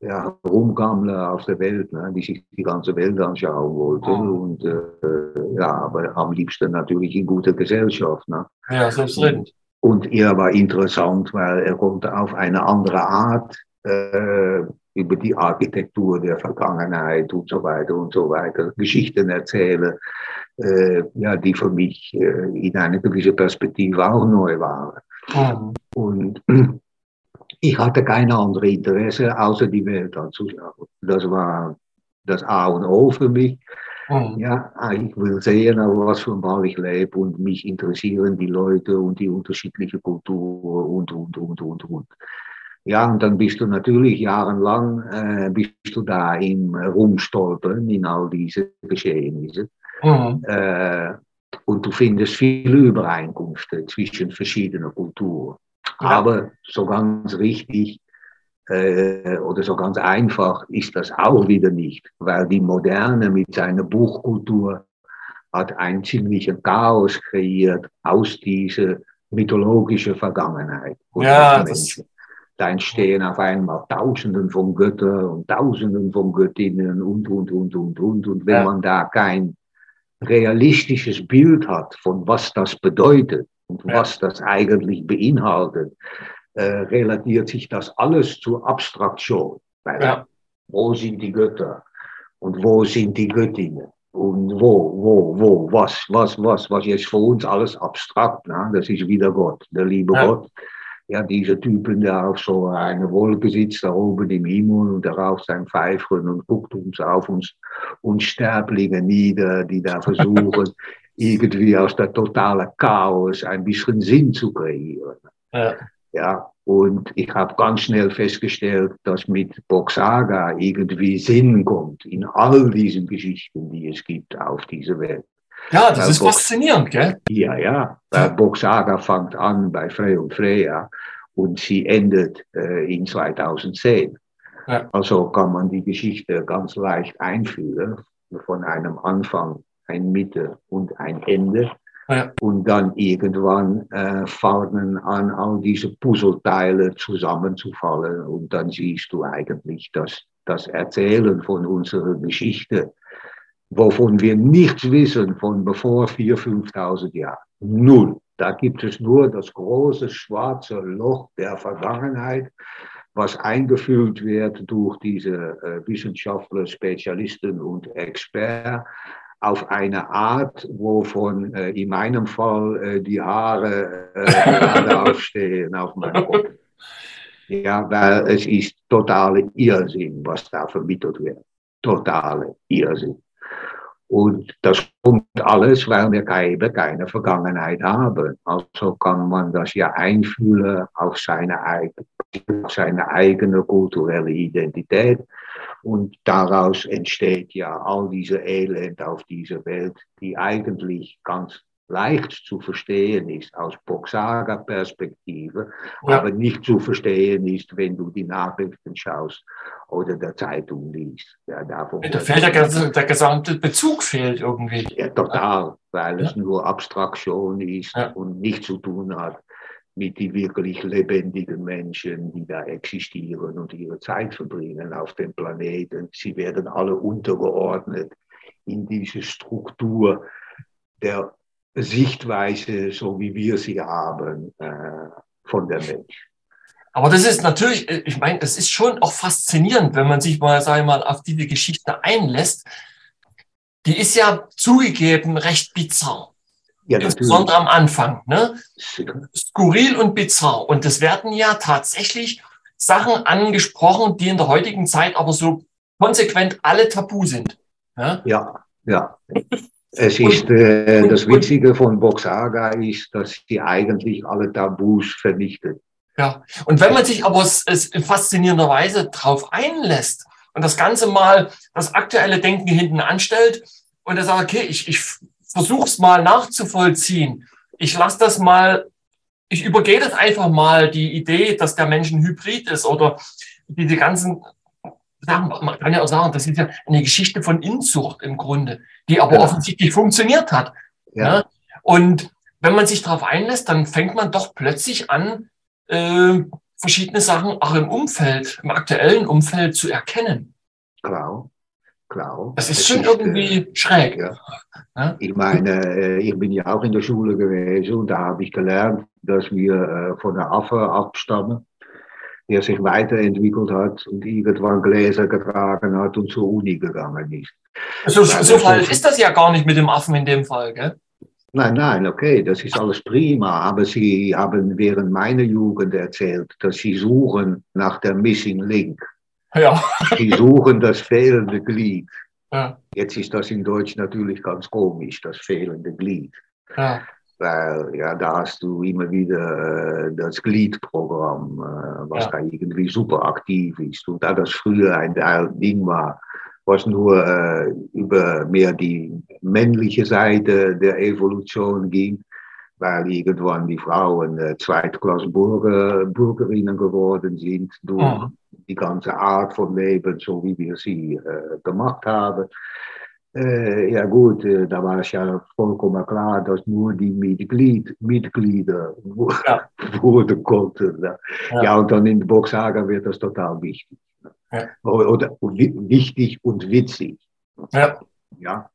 ja, Rumgammler aus der Welt, ne, die sich die ganze Welt anschauen wollte. Und äh, ja, aber am liebsten natürlich in guter Gesellschaft. Ne. Ja, selbstredend. Und er war interessant, weil er konnte auf eine andere Art äh, über die Architektur der Vergangenheit und so weiter und so weiter Geschichten erzählen, äh, ja, die für mich äh, in einer gewissen Perspektive auch neu waren. Mhm. Und ich hatte keine andere Interesse, außer die Welt anzuschauen. Das war das A und O für mich. Mhm. Ja, ah, ich will sehen, was für ein Ball ich lebe und mich interessieren die Leute und die unterschiedliche Kultur und, und, und, und, und. Ja, und dann bist du natürlich jahrelang, äh, bist du da im Rumstolpern in all diese Geschehnisse. Mhm. Äh, und du findest viele Übereinkünfte zwischen verschiedenen Kulturen. Ja. Aber so ganz richtig äh, oder so ganz einfach ist das auch wieder nicht, weil die Moderne mit seiner Buchkultur hat einen ziemlichen Chaos kreiert aus dieser mythologischen Vergangenheit. Ja, das da entstehen auf einmal Tausenden von Göttern und Tausenden von Göttinnen und, und, und, und, und. Und wenn ja. man da kein realistisches Bild hat von was das bedeutet und ja. was das eigentlich beinhaltet, äh, relatiert sich das alles zur Abstraktion. Ja. Wo sind die Götter? Und wo sind die Göttinnen? Und wo, wo, wo, was, was, was, was jetzt für uns alles abstrakt, ne? das ist wieder Gott, der liebe ja. Gott. Ja, diese Typen, der auf so einer Wolke sitzt, da oben im Himmel und darauf sein Pfeifen und guckt uns auf uns Unsterblinge nieder, die da versuchen, irgendwie aus der totalen Chaos ein bisschen Sinn zu kreieren. Ja. Ja, und ich habe ganz schnell festgestellt, dass mit Boxaga irgendwie Sinn kommt in all diesen Geschichten, die es gibt auf dieser Welt. Ja, das Weil ist Box faszinierend, gell? Ja, ja. Weil Boxaga fängt an bei Frey und Freya und sie endet äh, in 2010. Ja. Also kann man die Geschichte ganz leicht einführen, von einem Anfang, ein Mitte und ein Ende. Und dann irgendwann äh, fangen an, all diese Puzzleteile zusammenzufallen. Und dann siehst du eigentlich, dass das Erzählen von unserer Geschichte, wovon wir nichts wissen von bevor 4.000, 5.000 Jahren, null. Da gibt es nur das große schwarze Loch der Vergangenheit, was eingefüllt wird durch diese äh, Wissenschaftler, Spezialisten und Experten auf eine Art, wovon äh, in meinem Fall äh, die Haare äh, aufstehen auf meinem Kopf. Ja, weil es ist totale Irrsinn, was da vermittelt wird. Totale Irrsinn. Und das kommt alles, weil wir keine, keine Vergangenheit haben. Also kann man das ja einfühlen auf seine, auf seine eigene kulturelle Identität. Und daraus entsteht ja all diese Elend auf dieser Welt, die eigentlich ganz leicht zu verstehen ist aus Boxaga-Perspektive, ja. aber nicht zu verstehen ist, wenn du die Nachrichten schaust oder der Zeitung liest. Ja, davon da fehlt der, der, gesamte Bezug fehlt irgendwie. Ja, total, weil ja. es nur Abstraktion ist und nichts zu tun hat mit den wirklich lebendigen Menschen, die da existieren und ihre Zeit verbringen auf dem Planeten. Sie werden alle untergeordnet in diese Struktur der Sichtweise, so wie wir sie haben, äh, von der Mensch. Aber das ist natürlich, äh, ich meine, es ist schon auch faszinierend, wenn man sich mal, sage ich mal, auf diese Geschichte einlässt. Die ist ja zugegeben recht bizarr. Ja, Insbesondere am Anfang. Ne? Skurril und bizarr. Und es werden ja tatsächlich Sachen angesprochen, die in der heutigen Zeit aber so konsequent alle tabu sind. Ja, ja. ja. Es ist äh, das Witzige von Boxaga ist, dass sie eigentlich alle Tabus vernichtet. Ja, und wenn man sich aber es, es faszinierenderweise drauf einlässt und das Ganze mal das aktuelle Denken hinten anstellt und er sagt, okay, ich, ich versuche es mal nachzuvollziehen. Ich lasse das mal, ich übergehe das einfach mal, die Idee, dass der Mensch ein Hybrid ist oder diese ganzen Sachen, man kann ja auch sagen, das ist ja eine Geschichte von Inzucht im Grunde, die aber ja. offensichtlich funktioniert hat. Ja. ja. Und wenn man sich darauf einlässt, dann fängt man doch plötzlich an, äh, verschiedene Sachen auch im Umfeld, im aktuellen Umfeld zu erkennen. Klar, klar. Das ist schon irgendwie äh, schräg. Ja. ja. Ich meine, äh, ich bin ja auch in der Schule gewesen und da habe ich gelernt, dass wir äh, von der Affe abstammen, der sich weiterentwickelt hat und irgendwann Gläser getragen hat und zur Uni gegangen ist. So, so falsch ist das ja gar nicht mit dem Affen in dem Fall, gell? Nein, nein, okay, das ist alles prima, aber Sie haben während meiner Jugend erzählt, dass Sie suchen nach der Missing Link. Ja. Sie suchen das fehlende Glied. Ja. Jetzt ist das in Deutsch natürlich ganz komisch, das fehlende Glied. Ja. Weil ja, da hast du immer wieder äh, das Gliedprogramm, äh, was ja. da irgendwie super aktiv ist. Und da das früher ein Ding war, was nur äh, über mehr die männliche Seite der Evolution ging, weil irgendwann die Frauen äh, Zweitklassenbürgerinnen geworden sind durch ja. die ganze Art von Leben, so wie wir sie äh, gemacht haben. Äh, ja gut, äh, da war es ja vollkommen klar, dass nur die Mitglied, Mitglieder ja. wurden konnten. Ja. ja. und dann in der Boxhager wird das total wichtig. Ja. Oder, wichtig und witzig. Ja. ja.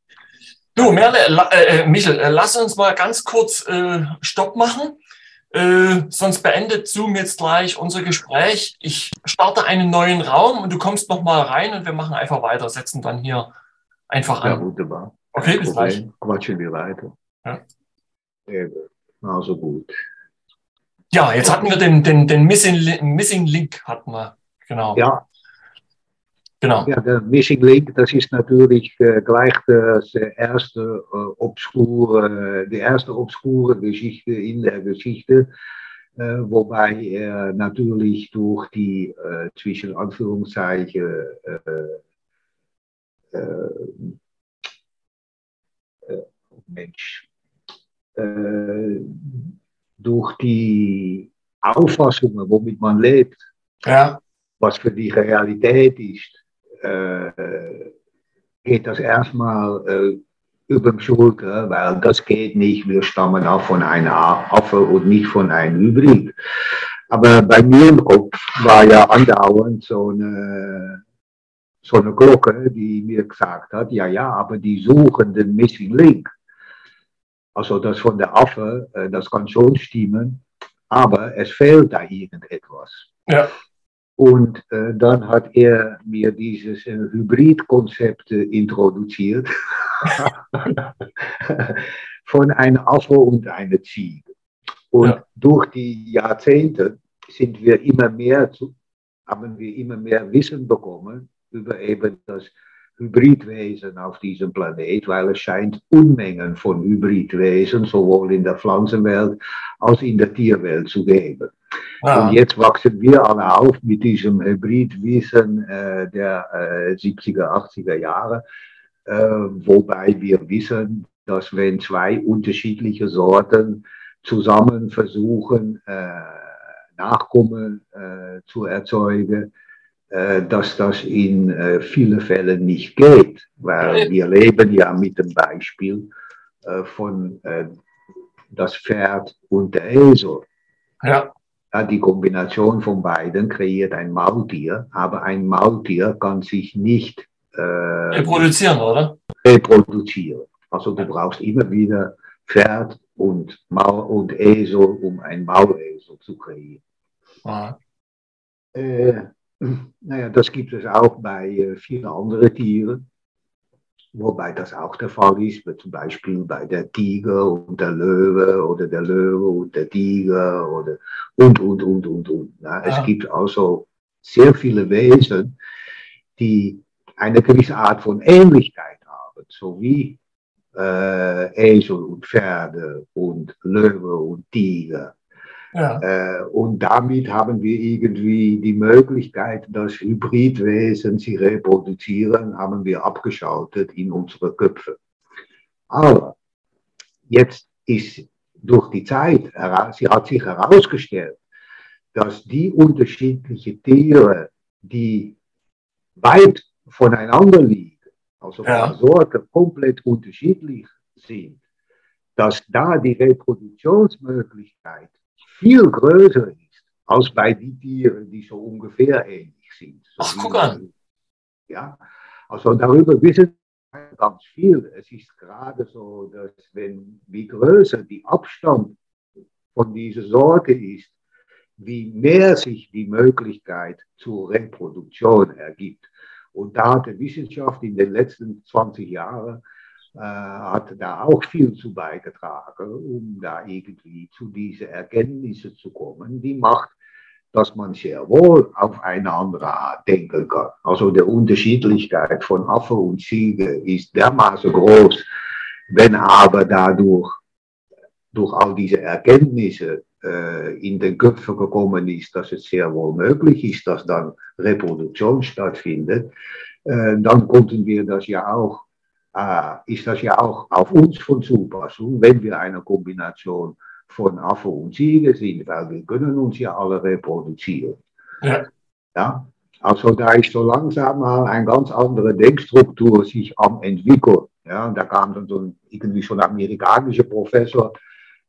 Du, Merle, äh, äh, Michel, äh, lass uns mal ganz kurz äh, Stopp machen. Äh, sonst beendet Zoom jetzt gleich unser Gespräch. Ich starte einen neuen Raum und du kommst noch mal rein und wir machen einfach weiter, setzen dann hier einfach an. Ja, wunderbar. Okay, bis gleich. Quatschen wir weiter. Ja. Also gut. Ja, jetzt hatten wir den, den, den Missing, Missing Link, hatten wir. Genau. Ja, Genau. Ja, der Missing Link, das ist natürlich äh, gleich das erste äh, obskure, die erste obskure Geschichte in der Geschichte, äh, wobei er natürlich durch die zwischen Anführungszeichen äh, äh, Mensch, durch die Auffassungen, womit man lebt, ja. was für die Realität ist, äh, geht das erstmal äh, über den Schulter, weil das geht nicht. Wir stammen auch von einer Affe und nicht von einem Hybrid. Aber bei mir im Kopf war ja andauernd so eine, so eine Glocke, die mir gesagt hat, ja, ja, aber die suchen den Missing Link. Also das von der Affe, äh, das kann schon stimmen, aber es fehlt da irgendetwas. Ja. Und äh, dann hat er mir dieses äh, Hybridkonzept äh, introduziert von einer Affe und einer Ziege. Und ja. durch die Jahrzehnte sind wir immer mehr zu, haben wir immer mehr Wissen bekommen über eben das Hybridwesen auf diesem Planet, weil es scheint Unmengen von Hybridwesen sowohl in der Pflanzenwelt als in der Tierwelt zu geben. Ah. Und jetzt wachsen wir alle auf mit diesem Hybridwissen äh, der äh, 70er, 80er Jahre, äh, wobei wir wissen, dass wenn zwei unterschiedliche Sorten zusammen versuchen, äh, Nachkommen äh, zu erzeugen, äh, dass das in äh, vielen Fällen nicht geht, weil wir leben ja mit dem Beispiel von das Pferd und der Esel. Ja. Ja. Die Kombination von beiden kreiert ein Maultier, aber ein Maultier kann sich nicht äh, reproduzieren, oder? Reproduzieren. Also du brauchst immer wieder Pferd und, Maul und Esel, um ein Maulesel zu kreieren. Ah. Äh, naja, das gibt es auch bei äh, vielen anderen Tieren, wobei das auch der Fall ist, zum Beispiel bei der Tiger und der Löwe oder der Löwe und der Tiger oder und, und, und, und, und. Ja, es gibt also sehr viele Wesen, die eine gewisse Art von Ähnlichkeit haben, so wie äh, Esel und Pferde und Löwe und Tiger. Ja. Äh, und damit haben wir irgendwie die Möglichkeit, dass Hybridwesen sich reproduzieren, haben wir abgeschaltet in unsere Köpfe. Aber jetzt ist durch die Zeit, sie hat sich herausgestellt, dass die unterschiedlichen Tiere, die weit voneinander liegen, also ja. Sorten komplett unterschiedlich sind, dass da die Reproduktionsmöglichkeit viel größer ist als bei den Tieren, die so ungefähr ähnlich sind. So Ach, guck an. Ja, also darüber wissen wir ganz viel. Es ist gerade so, dass wenn, wie größer die Abstand von dieser Sorte ist, wie mehr sich die Möglichkeit zur Reproduktion ergibt. Und da hat die Wissenschaft in den letzten 20 Jahren hat da auch viel zu beigetragen, um da irgendwie zu diesen Erkenntnissen zu kommen, die macht, dass man sehr wohl auf eine andere Art denken kann. Also die Unterschiedlichkeit von Affe und Ziege ist dermaßen groß, wenn aber dadurch durch all diese Erkenntnisse äh, in den Köpfen gekommen ist, dass es sehr wohl möglich ist, dass dann Reproduktion stattfindet, äh, dann konnten wir das ja auch, äh, ist das ja auch auf uns von Zupassung, wenn wir eine Kombination von Affe und Ziege sind, weil wir können uns ja alle reproduzieren. Ja. ja? Also da ist so langsam mal eine ganz andere Denkstruktur sich am entwickeln. Ja, und da kam dann so ein, irgendwie so ein amerikanischer Professor,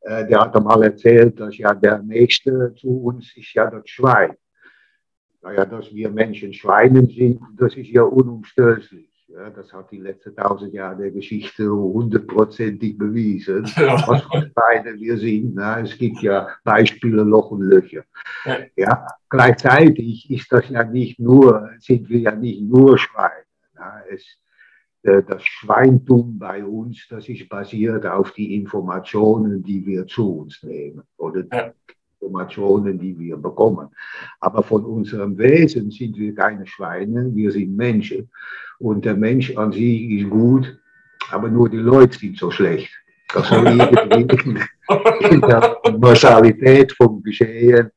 äh, der hat einmal erzählt, dass ja der Nächste zu uns ist ja das Schwein. Naja, dass wir Menschen Schweinen sind, das ist ja unumstößlich. Ja, das hat die letzten tausend Jahre der Geschichte hundertprozentig bewiesen, ja. was für Schweine wir sind. Na, es gibt ja Beispiele Loch und Löcher. Ja. ja. gleichzeitig ist das ja nicht nur, sind wir ja nicht nur Schweine. Na, es, äh, das Schweintum bei uns, das ist basiert auf die Informationen, die wir zu uns nehmen oder Informationen, die wir bekommen. Aber von unserem Wesen sind wir keine Schweine, wir sind Menschen. Und der Mensch an sich ist gut, aber nur die Leute sind so schlecht. Das soll irgendwie in der Massalität vom Geschehen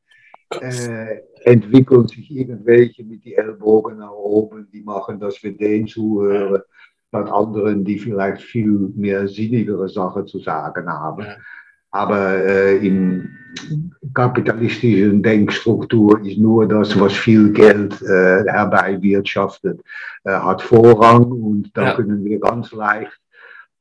äh, entwickeln sich irgendwelche mit die Ellbogen nach oben, die machen, dass wir denen zuhören statt anderen, die vielleicht viel mehr sinnigere Sachen zu sagen haben. Aber äh, in kapitalistischen Denkstruktur ist nur das, was viel Geld äh, herbeiwirtschaftet, äh, hat Vorrang und da ja. können wir ganz leicht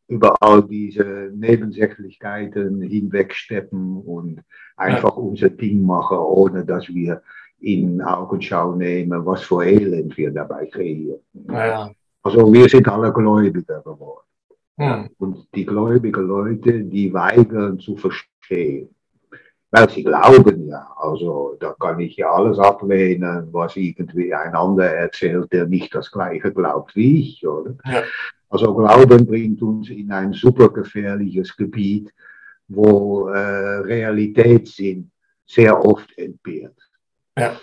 über all diese Nebensächlichkeiten hinwegsteppen und einfach ja. unser Ding machen, ohne dass wir in Augenschau nehmen, was für Elend wir dabei kreieren. Ja. Also wir sind alle Gläubiger geworden. Hm. Und die gläubigen Leute, die weigern zu verstehen. Weil sie glauben ja, also da kann ich ja alles ablehnen, was irgendwie ein anderer erzählt, der nicht das gleiche glaubt wie ich, oder? Ja. Also Glauben bringt uns in ein super gefährliches Gebiet, wo äh, Realitätssinn sehr oft entbehrt. Ja.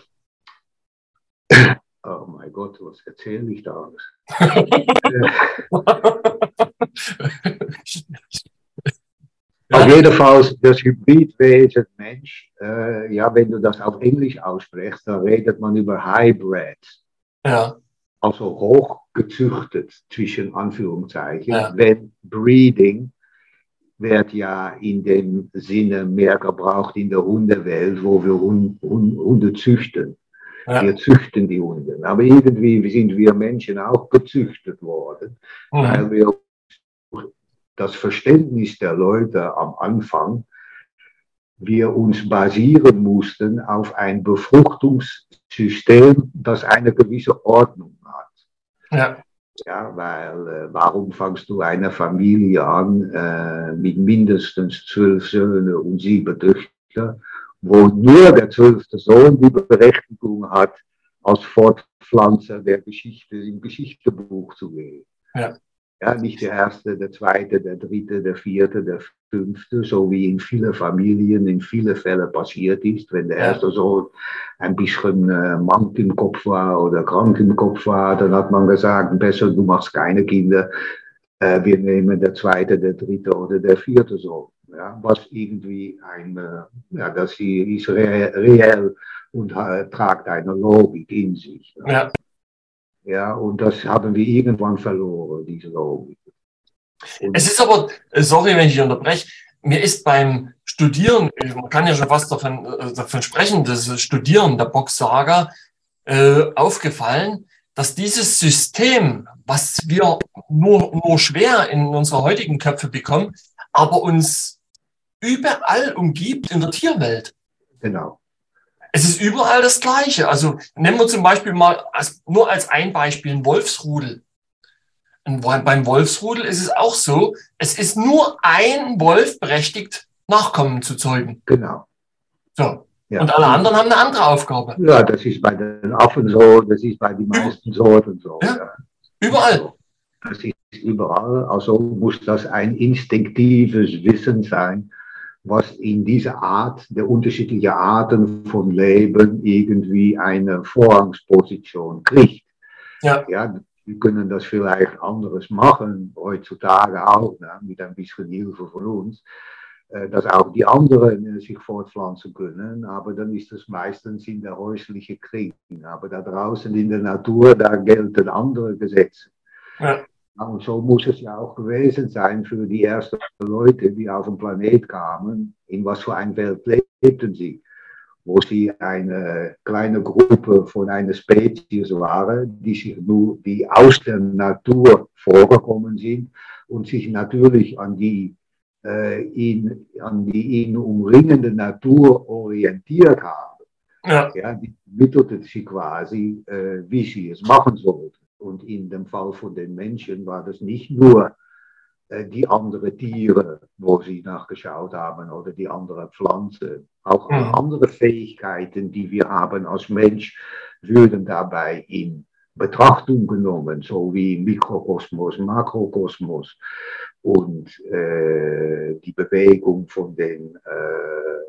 Oh mein Gott, was erzähle ich da alles? Auf jeden Fall, das Hybridwesen Mensch, äh, ja, wenn du das auf Englisch aussprichst, dann redet man über Hybrid. Ja. Also hochgezüchtet, zwischen Anführungszeichen. Ja. Wenn Breeding wird ja in dem Sinne mehr gebraucht in der Hundewelt, wo wir Hunde züchten. Ja. Wir züchten die Hunde. Aber irgendwie sind wir Menschen auch gezüchtet worden, mhm. weil wir das Verständnis der Leute am Anfang, wir uns basieren mussten auf ein Befruchtungssystem, das eine gewisse Ordnung hat. Ja. Ja, weil äh, warum fangst du eine Familie an äh, mit mindestens zwölf Söhnen und sieben Töchter wo nur der zwölfte Sohn die Berechtigung hat, als Fortpflanzer der Geschichte im Geschichtebuch zu gehen. Ja. Ja, nicht der erste, der zweite, der dritte, der vierte, der fünfte, so wie in vielen Familien in vielen Fällen passiert ist. Wenn der erste Sohn ein bisschen äh, mank im Kopf war oder krank im Kopf war, dann hat man gesagt, besser du machst keine Kinder. Äh, wir nehmen der zweite, der dritte oder der vierte Sohn. Ja, was irgendwie ein, äh, ja, das ist reell und äh, tragt eine Logik in sich. Ja. Ja, und das haben wir irgendwann verloren, diese. Und es ist aber, äh, sorry, wenn ich unterbreche, mir ist beim Studieren, man kann ja schon fast davon, äh, davon sprechen, das Studieren der Boxsaga äh, aufgefallen, dass dieses System, was wir nur, nur schwer in unsere heutigen Köpfe bekommen, aber uns überall umgibt in der Tierwelt. Genau. Es ist überall das Gleiche. Also nehmen wir zum Beispiel mal als, nur als ein Beispiel ein Wolfsrudel. Und beim Wolfsrudel ist es auch so, es ist nur ein Wolf berechtigt, Nachkommen zu zeugen. Genau. So. Ja. Und alle anderen haben eine andere Aufgabe. Ja, das ist bei den Affen so, das ist bei den meisten Sorten so. Ja. ja. Überall. Das ist überall. Also muss das ein instinktives Wissen sein, was in dieser Art, der unterschiedlichen Arten von Leben irgendwie eine Vorrangsposition kriegt. Ja. ja wir können das vielleicht anderes machen, heutzutage auch, ne, mit ein bisschen Hilfe von uns, äh, dass auch die anderen äh, sich fortpflanzen können, aber dann ist das meistens in der häuslichen Krieg. Aber da draußen in der Natur, da gelten andere Gesetze. Ja. Und so muss es ja auch gewesen sein für die ersten Leute, die auf den Planet kamen. In was für einer Welt lebten sie? Wo sie eine kleine Gruppe von einer Spezies waren, die sich nur, die aus der Natur vorgekommen sind und sich natürlich an die, äh, ihn, an die ihn umringende Natur orientiert haben. Ja. Ja, die mittelten sie quasi, äh, wie sie es machen sollten. Und in dem Fall von den Menschen war das nicht nur äh, die anderen Tiere, wo sie nachgeschaut haben, oder die anderen Pflanzen. Auch mhm. andere Fähigkeiten, die wir haben als Mensch, würden dabei in Betrachtung genommen, so wie Mikrokosmos, Makrokosmos und äh, die Bewegung von den, äh,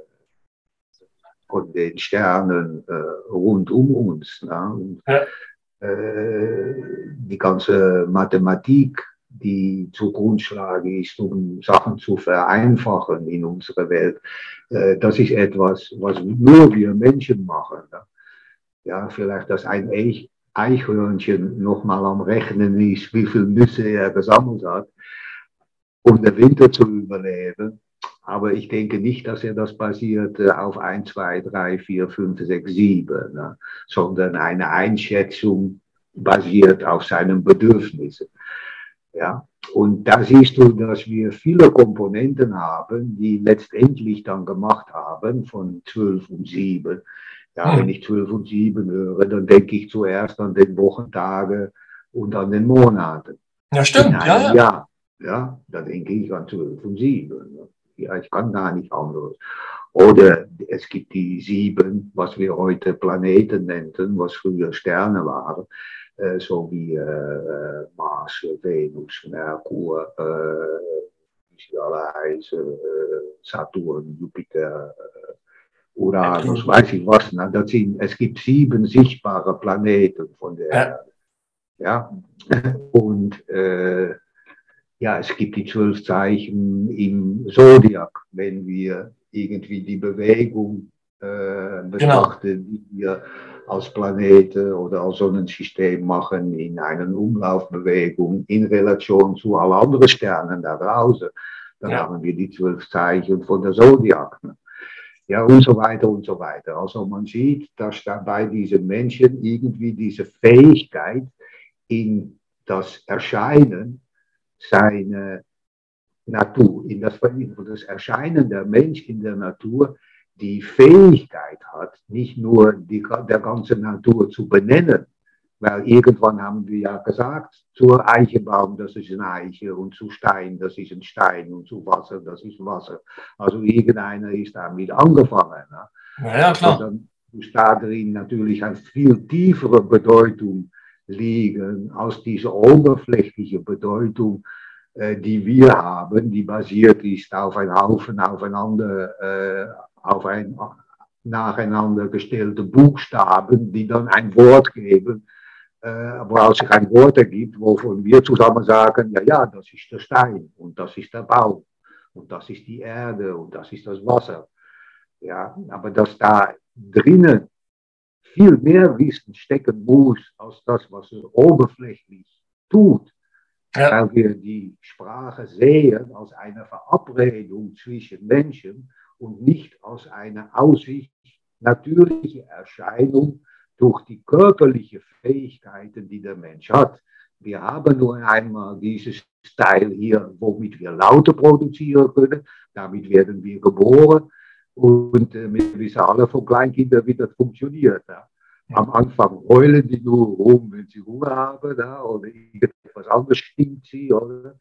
von den Sternen äh, rund um uns. Ne? Und, ja. Äh, die ganze Mathematik, die zur Grundlage ist, um Sachen zu vereinfachen in unserer Welt. Äh, das ist etwas, was nur wir Menschen machen. Ja, vielleicht, dass ein Eichhörnchen nochmal am Rechnen ist, wie viel Nüsse er gesammelt hat, um den Winter zu überleben. Aber ich denke nicht, dass er das basiert äh, auf 1, 2, 3, 4, 5, 6, 7, ne? sondern eine Einschätzung basiert auf seinen Bedürfnissen. Ja, und da siehst du, dass wir viele Komponenten haben, die letztendlich dann gemacht haben von 12 und 7. Ja, hm. wenn ich 12 und 7 höre, dann denke ich zuerst an den Wochentage und an den Monaten. Ja, stimmt. Ja, ja. ja, da denke ich an 12 und 7 ja, ich kann gar nicht anders. Oder es gibt die sieben, was wir heute Planeten nennen, was früher Sterne waren, äh, so wie äh, Mars, Venus, Merkur, äh, wie sie alle heißen, äh, Saturn, Jupiter, äh, Uranus, weiß ich was. Na, das sind, es gibt sieben sichtbare Planeten von der Erde. Ja, und äh, ja, es gibt die zwölf Zeichen im Zodiac, wenn wir irgendwie die Bewegung äh, genau. betrachten, genau. die wir als Planeten oder als Sonnensystem machen in einer Umlaufbewegung in Relation zu allen anderen Sternen da draußen. Dann ja. haben wir die zwölf Zeichen von der Zodiac. Ja, und so weiter und so weiter. Also man sieht, dass da bei diesen Menschen irgendwie diese Fähigkeit in das Erscheinen seine Natur, in das, in das Erscheinen der Mensch in der Natur die Fähigkeit hat, nicht nur die, der ganze Natur zu benennen, weil irgendwann haben wir ja gesagt, zur Eichebaum, das ist eine Eiche, und zu Stein, das ist ein Stein, und zu Wasser, das ist Wasser. Also irgendeiner ist damit angefangen. Ne? Ja, klar. Und dann ist da drin natürlich eine viel tiefere Bedeutung liegen aus dieser oberflächlichen Bedeutung, äh, die wir haben, die basiert ist auf ein Haufen aufeinander, äh, auf ein nacheinander gestellte Buchstaben, die dann ein Wort geben, äh, woraus sich ein Wort ergibt, wovon wir zusammen sagen, ja, ja, das ist der Stein und das ist der Baum und das ist die Erde und das ist das Wasser. Ja, aber dass da drinnen viel mehr Wissen stecken muss, als das, was er oberflächlich tut, ja. weil wir die Sprache sehen als eine Verabredung zwischen Menschen und nicht als eine Aussicht, natürliche Erscheinung durch die körperlichen Fähigkeiten, die der Mensch hat. Wir haben nur einmal dieses Teil hier, womit wir Laute produzieren können. Damit werden wir geboren. Und äh, wir wissen alle von Kleinkindern, wie das funktioniert. Ja. Am Anfang heulen die nur rum, wenn sie Hunger haben ja, oder irgendetwas anderes stinkt sie. Oder,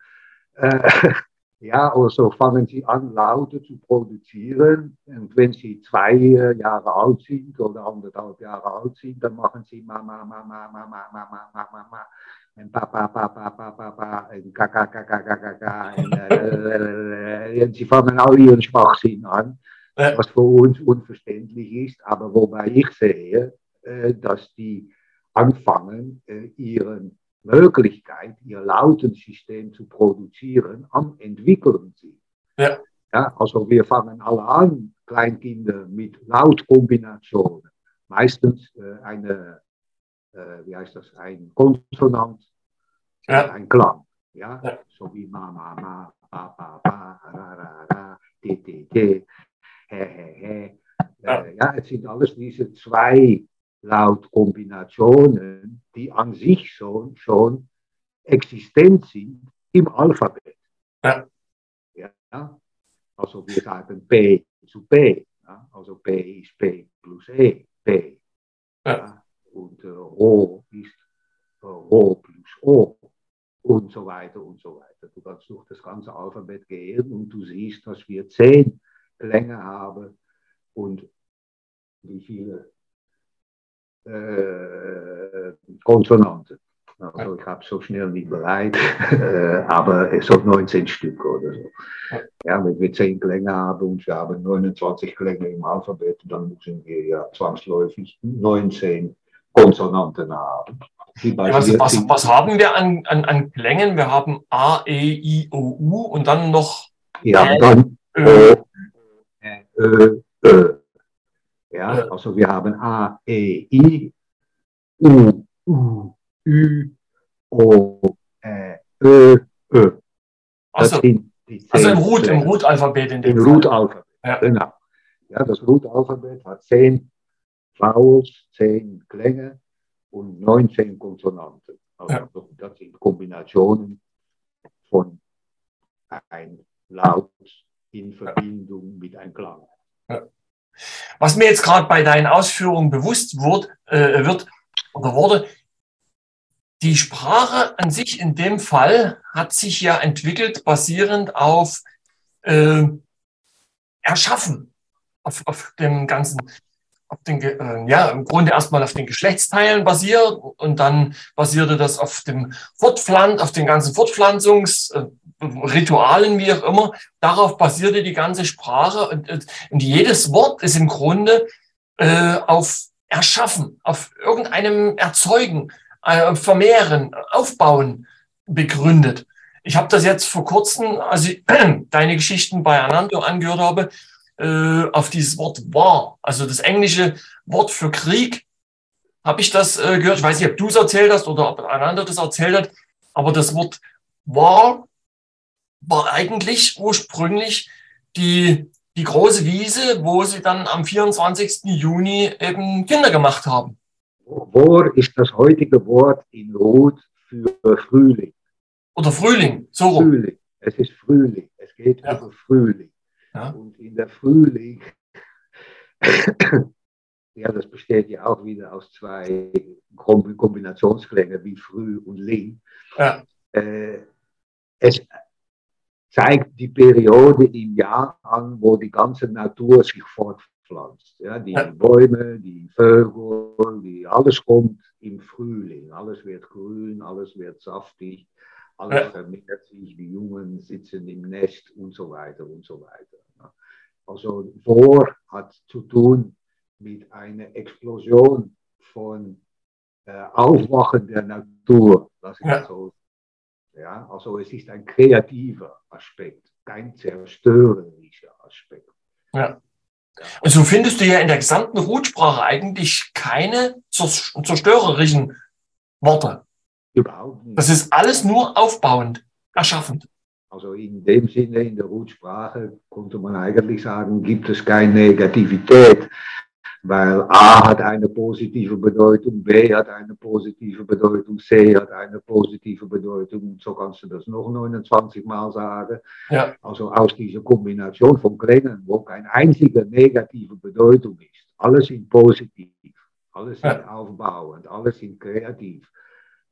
äh, ja, oder so fangen sie an, Laute zu produzieren. Und wenn sie zwei Jahre alt sind oder anderthalb Jahre alt sind, dann machen sie Mama, Mama, Mama, Mama, Mama, Mama. Und Papa, Papa, Papa, Papa, und Kaka, Kaka, Kaka, Kaka. Und sie fangen all ihren Schwachsinn an was für uns unverständlich ist, aber wobei ich sehe, äh, dass die anfangen, äh, ihre Möglichkeit, ihr Lautensystem zu produzieren, am entwickeln sind. Ja. Ja, also wir fangen alle an, Kleinkinder, mit Lautkombinationen. Meistens äh, eine, äh, wie heißt das, ein Konsonant, ja. ein Klang. Ja? ja? so wie ma, ma, ma, pa, pa, pa, ra, ra, ra, t, t, t. Ja. Äh, ja, es sind alles diese zwei Lautkombinationen, die an sich schon, schon existent sind im Alphabet. Ja. ja. Also wir sagen P zu P. Ja. Also P ist P plus E, P. Ja. Und äh, Ro ist äh, Ro plus O. Und so weiter und so weiter. Du kannst durch das ganze Alphabet gehen und du siehst, dass wir zehn Länge habe und wie viele äh, Konsonanten. Also ich habe so schnell nicht bereit, äh, aber es sind 19 Stück oder so. Ja, wenn wir 10 Klänge haben und wir haben 29 Klänge im Alphabet, dann müssen wir ja zwangsläufig 19 Konsonanten haben. Was, was, was, haben wir an, an, an Klängen? Wir haben A, E, I, O, U und dann noch. Ja, dann Ö, Ö, Ö. Ja, also wir haben A, E, I, U, U, Ü, O, Ä, Ö, Ö. Also, also im Root, im Root-Alphabet in dem Im Root-Alphabet, ja. genau. Ja, das Root-Alphabet hat zehn Vowels, zehn Klänge und 19 Konsonanten. Also ja. das sind Kombinationen von ein Laut in Verbindung mit einem Klang. Ja. Was mir jetzt gerade bei deinen Ausführungen bewusst wird, äh, wird oder wurde, die Sprache an sich in dem Fall hat sich ja entwickelt basierend auf äh, Erschaffen, auf, auf dem ganzen, auf den, äh, ja, im Grunde erstmal auf den Geschlechtsteilen basiert und dann basierte das auf dem Fortpflanz, auf den ganzen Fortpflanzungs, äh, wie auch immer. Darauf basierte die ganze Sprache und, und jedes Wort ist im Grunde äh, auf Erschaffen, auf irgendeinem Erzeugen, äh, Vermehren, Aufbauen begründet. Ich habe das jetzt vor kurzem, als ich deine Geschichten bei Anando angehört habe, äh, auf dieses Wort war, also das englische Wort für Krieg, habe ich das äh, gehört. Ich weiß nicht, ob du es erzählt hast oder ob Anando das erzählt hat, aber das Wort war war eigentlich ursprünglich die, die große Wiese, wo sie dann am 24. Juni eben Kinder gemacht haben. War ist das heutige Wort in Rot für Frühling. Oder Frühling, so rum. Frühling. Es ist Frühling. Es geht ja. über Frühling. Ja. Und in der Frühling, ja, das besteht ja auch wieder aus zwei Kombinationsklängen wie Früh und Ling. Ja. Äh, es, zeigt die Periode im Jahr an, wo die ganze Natur sich fortpflanzt. Ja, die Bäume, die Vögel, die, alles kommt im Frühling. Alles wird grün, alles wird saftig, alles ja. vermehrt sich, die Jungen sitzen im Nest und so weiter und so weiter. Also Vor hat zu tun mit einer Explosion von äh, Aufwachen der Natur. Das ja. so. Ja, also es ist ein kreativer Aspekt, kein zerstörerischer Aspekt. Ja. Und so findest du ja in der gesamten Rutsprache eigentlich keine zerstörerischen Worte. Überhaupt nicht. Das ist alles nur aufbauend, erschaffend. Also in dem Sinne, in der Rutsprache konnte man eigentlich sagen, gibt es keine Negativität weil A hat eine positive Bedeutung, B hat eine positive Bedeutung, C hat eine positive Bedeutung. So kannst du das noch 29 Mal sagen. Ja. Also aus dieser Kombination von Klängen, wo keine einzige negative Bedeutung ist, alles sind positiv, alles sind ja. aufbauend, alles sind kreativ.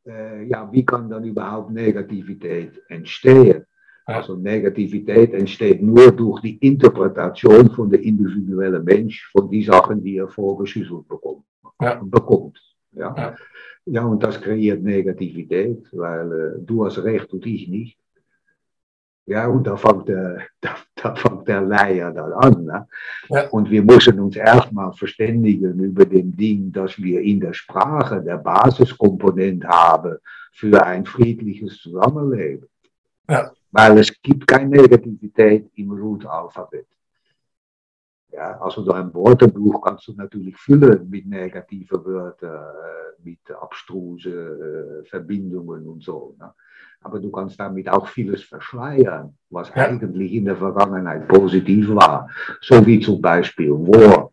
Äh, ja, wie kann dann überhaupt Negativität entstehen? Also Negativität entsteht nur durch die Interpretation von der individuellen Mensch von die Sachen, die er vorgeschüsselt bekommt. Ja. bekommt ja. ja. Ja. und das kreiert Negativität, weil äh, du hast recht und ich nicht. Ja, und da fängt der, da, da fängt der Leier dann an. Ne? Ja. Und wir müssen uns erstmal verständigen über den Ding, dass wir in der Sprache der Basiskomponent haben für ein friedliches Zusammenleben. Ja. Weil es gibt keine Negativität im Root-Alphabet. Ja, also so ein Wörterbuch kannst du natürlich füllen mit negativen Wörtern, äh, mit abstrusen äh, Verbindungen und so. Ne? Aber du kannst damit auch vieles verschleiern, was ja. eigentlich in der Vergangenheit positiv war. So wie zum Beispiel War.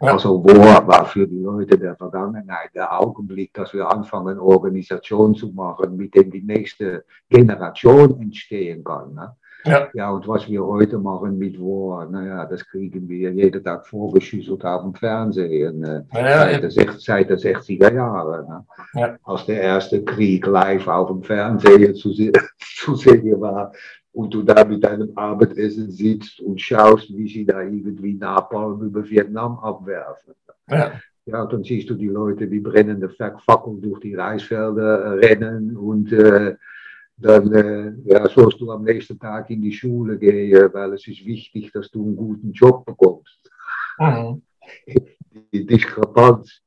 Ja. Also War war für die Leute der Vergangenheit der Augenblick, dass wir anfangen, Organisation zu machen, mit dem die nächste Generation entstehen kann. Ne? Ja. ja, und was wir heute machen mit War, naja, das kriegen wir jeden Tag vorgeschüsselt auf dem Fernsehen. Äh, ja, seit, der, seit der 60er Jahre. Ne? Ja. Als der erste Krieg live auf dem Fernsehen zu, zu sehen war, und du da mit deinem Abendessen sitzt und schaust, wie sie da irgendwie Napalm über Vietnam abwerfen. Ja. Ja, dann siehst du die Leute wie brennende Fackeln durch die Reisfelder äh, rennen und äh, dann äh, ja, sollst du am nächsten Tag in die Schule gehen, weil es ist wichtig, dass du einen guten Job bekommst. Mhm. Die Diskrepanz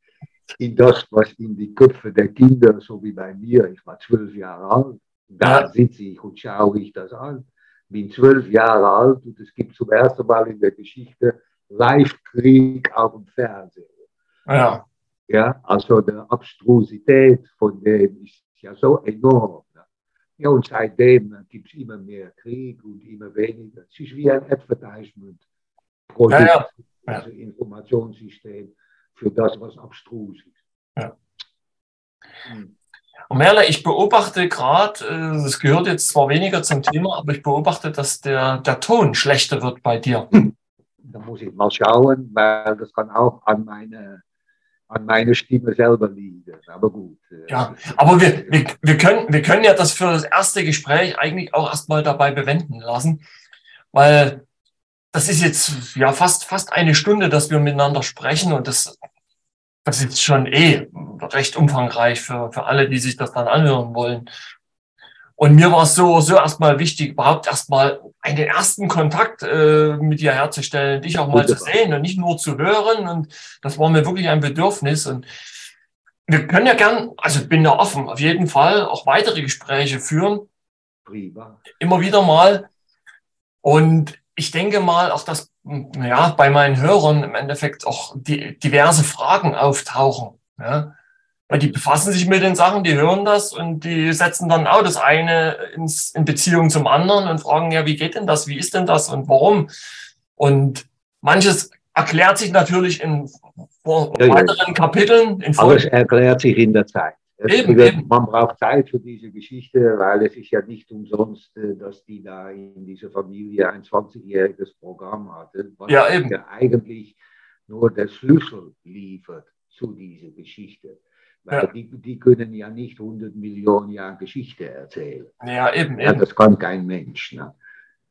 in das, was in die Köpfe der Kinder, so wie bei mir, ich war zwölf Jahre alt, da sitze ich und schaue ich das an. Bin zwölf Jahre alt und es gibt zum ersten Mal in der Geschichte Live-Krieg auf dem Fernsehen. Ja. ja. Also die Abstrusität von dem ist ja so enorm. Ne? Ja, und seitdem gibt es immer mehr Krieg und immer weniger. Es ist wie ein Advertisement. Produkt, ja, ja. also Informationssystem für das, was abstrus ist. Ja. Hm. Merle, ich beobachte gerade, äh, das gehört jetzt zwar weniger zum Thema, aber ich beobachte, dass der, der Ton schlechter wird bei dir. Da muss ich mal schauen, weil das kann auch an meine, an meine Stimme selber liegen. Aber gut. Äh, ja, aber wir, wir, wir, können, wir können ja das für das erste Gespräch eigentlich auch erstmal dabei bewenden lassen, weil das ist jetzt ja fast, fast eine Stunde, dass wir miteinander sprechen und das das ist schon eh recht umfangreich für, für alle, die sich das dann anhören wollen. Und mir war es so, so erstmal wichtig, überhaupt erstmal einen ersten Kontakt äh, mit dir herzustellen, dich auch mal Wunderbar. zu sehen und nicht nur zu hören. Und das war mir wirklich ein Bedürfnis. Und wir können ja gern, also bin da offen, auf jeden Fall auch weitere Gespräche führen. Prima. Immer wieder mal. Und ich denke mal, auch dass ja, bei meinen Hörern im Endeffekt auch die, diverse Fragen auftauchen. Ja? Weil die befassen sich mit den Sachen, die hören das und die setzen dann auch das eine ins, in Beziehung zum anderen und fragen, ja, wie geht denn das? Wie ist denn das und warum? Und manches erklärt sich natürlich in weiteren Kapiteln. In Alles erklärt sich in der Zeit. Eben, eben. Man braucht Zeit für diese Geschichte, weil es ist ja nicht umsonst, äh, dass die da in dieser Familie ein 20-jähriges Programm hatte, was ja, eben. ja eigentlich nur der Schlüssel liefert zu dieser Geschichte. Weil ja. die, die können ja nicht 100 Millionen Jahre Geschichte erzählen. Ja, eben. Ja, das kann kein Mensch. Ne?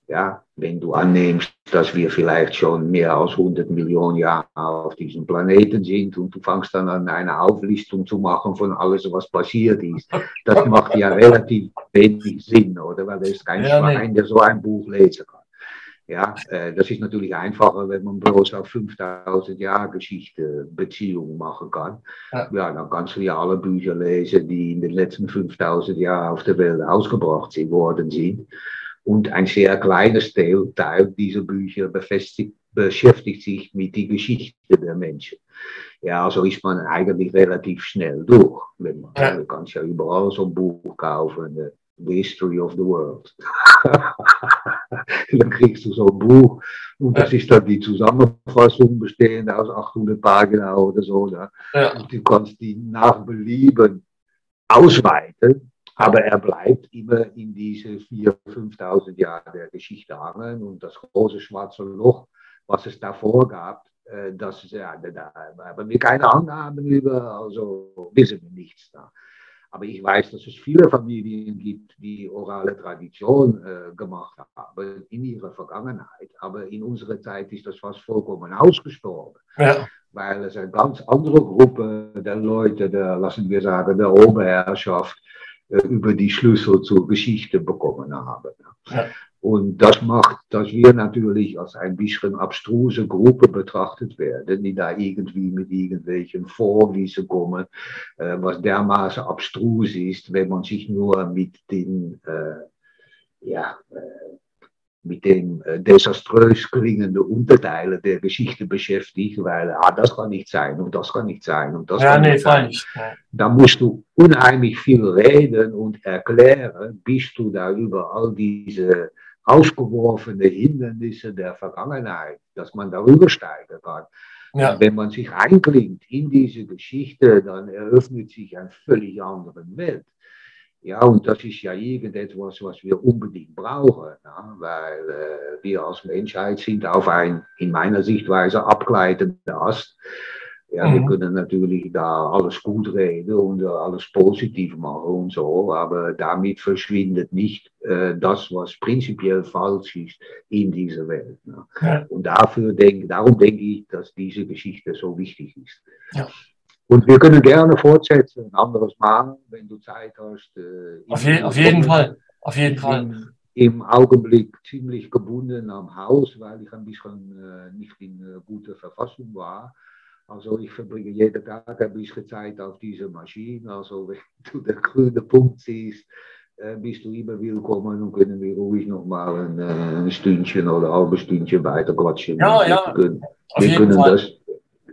Ja, wenn du annimmst, dass wir vielleicht schon mehr als 100 Millionen Jahre auf diesem Planeten sind und du fängst dann an, eine Auflistung zu machen von alles, was passiert ist. Das macht ja relativ wenig Sinn, oder? Weil es ist kein ja, Schwein, der so ein Buch lesen kann. Ja, äh, das ist natürlich einfacher, wenn man bloß auf 5000 Jahre Geschichte Beziehungen machen kann. Ja. ja. dann kannst du ja alle Bücher lesen, die in den letzten 5000 Jahren auf der Welt ausgebracht worden sind. Und ein sehr kleines Teil dieser Bücher beschäftigt sich mit der Geschichte der Menschen. Ja, also ist man eigentlich relativ schnell durch. Wenn man, ja. Du kannst ja überall so ein Buch kaufen. Äh, The History of the World. dann kriegst du so ein Buch und das ist dann die Zusammenfassung bestehend aus 800 Pagina oder so. Ne? Ja. Und du kannst die nach Belieben ausweiten, aber er bleibt immer in diese 4.000, 5.000 Jahre der Geschichte hangen und das große schwarze Loch, was es davor gab, äh, das, ja, da haben wir keine Angaben über, also wissen wir nichts da. Aber ich weiß, dass es viele Familien gibt, die orale Tradition äh, gemacht haben in ihrer Vergangenheit. Aber in unserer Zeit ist das fast vollkommen ausgestorben. Ja. Weil es eine ganz andere Gruppe der Leute, der, lassen wir sagen, der Oberherrschaft, über die Schlüssel zur Geschichte bekommen haben. Ja. Und das macht, dass wir natürlich als ein bisschen abstruse Gruppe betrachtet werden, die da irgendwie mit irgendwelchen Vorwissen kommen, äh, was dermaßen abstrus ist, wenn man sich nur mit den, äh, ja, äh, mit den äh, desaströs klingenden Unterteilen der Geschichte beschäftigt, weil ah, das kann nicht sein und das kann nicht sein und das ja, kann nee, nicht sein. Nicht. Da musst du unheimlich viel reden und erklären, bis du da über all diese aufgeworfene Hindernisse der Vergangenheit, dass man darüber steigen kann. Ja. Wenn man sich einklingt in diese Geschichte, dann eröffnet sich eine völlig andere Welt. Ja, und das ist ja irgendetwas, was wir unbedingt brauchen, ja, weil äh, wir als Menschheit sind auf ein, in meiner Sichtweise, abgleitender Ast. Ja, mhm. wir können natürlich da alles gut reden und alles positiv machen und so, aber damit verschwindet nicht äh, das, was prinzipiell falsch ist in dieser Welt. Ne? Ja. Und dafür denk, darum denke ich, dass diese Geschichte so wichtig ist. Ja. Und wir können gerne fortsetzen, ein anderes Mal, wenn du Zeit hast. Äh, auf, je, auf jeden Fall, auf jeden Fall. Im Augenblick ziemlich gebunden am Haus, weil ich ein bisschen äh, nicht in äh, guter Verfassung war. Also ich verbringe jeden Tag ein bisschen Zeit auf dieser Maschine. Also wenn du den grünen Punkt siehst, äh, bist du immer willkommen und können wir ruhig nochmal ein, äh, ein Stündchen oder ein halbes Stündchen weiter quatschen. Ja, ja. Wir können, wir können das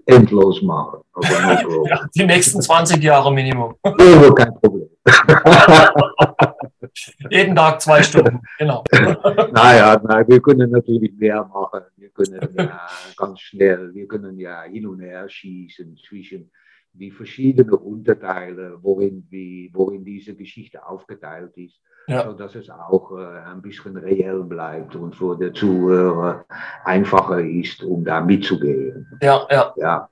endlos machen. Also ja, die nächsten 20 Jahre Minimum. Ja, kein Problem. Jeden Tag zwei Stunden, genau. naja, nein, wir können natürlich mehr machen. Wir können ja ganz schnell, wir können ja hin und her schießen zwischen die verschiedenen Unterteile, worin, wie, worin diese Geschichte aufgeteilt ist, ja. sodass es auch äh, ein bisschen reell bleibt und für den Zuhörer einfacher ist, um da mitzugehen. Ja, ja. ja.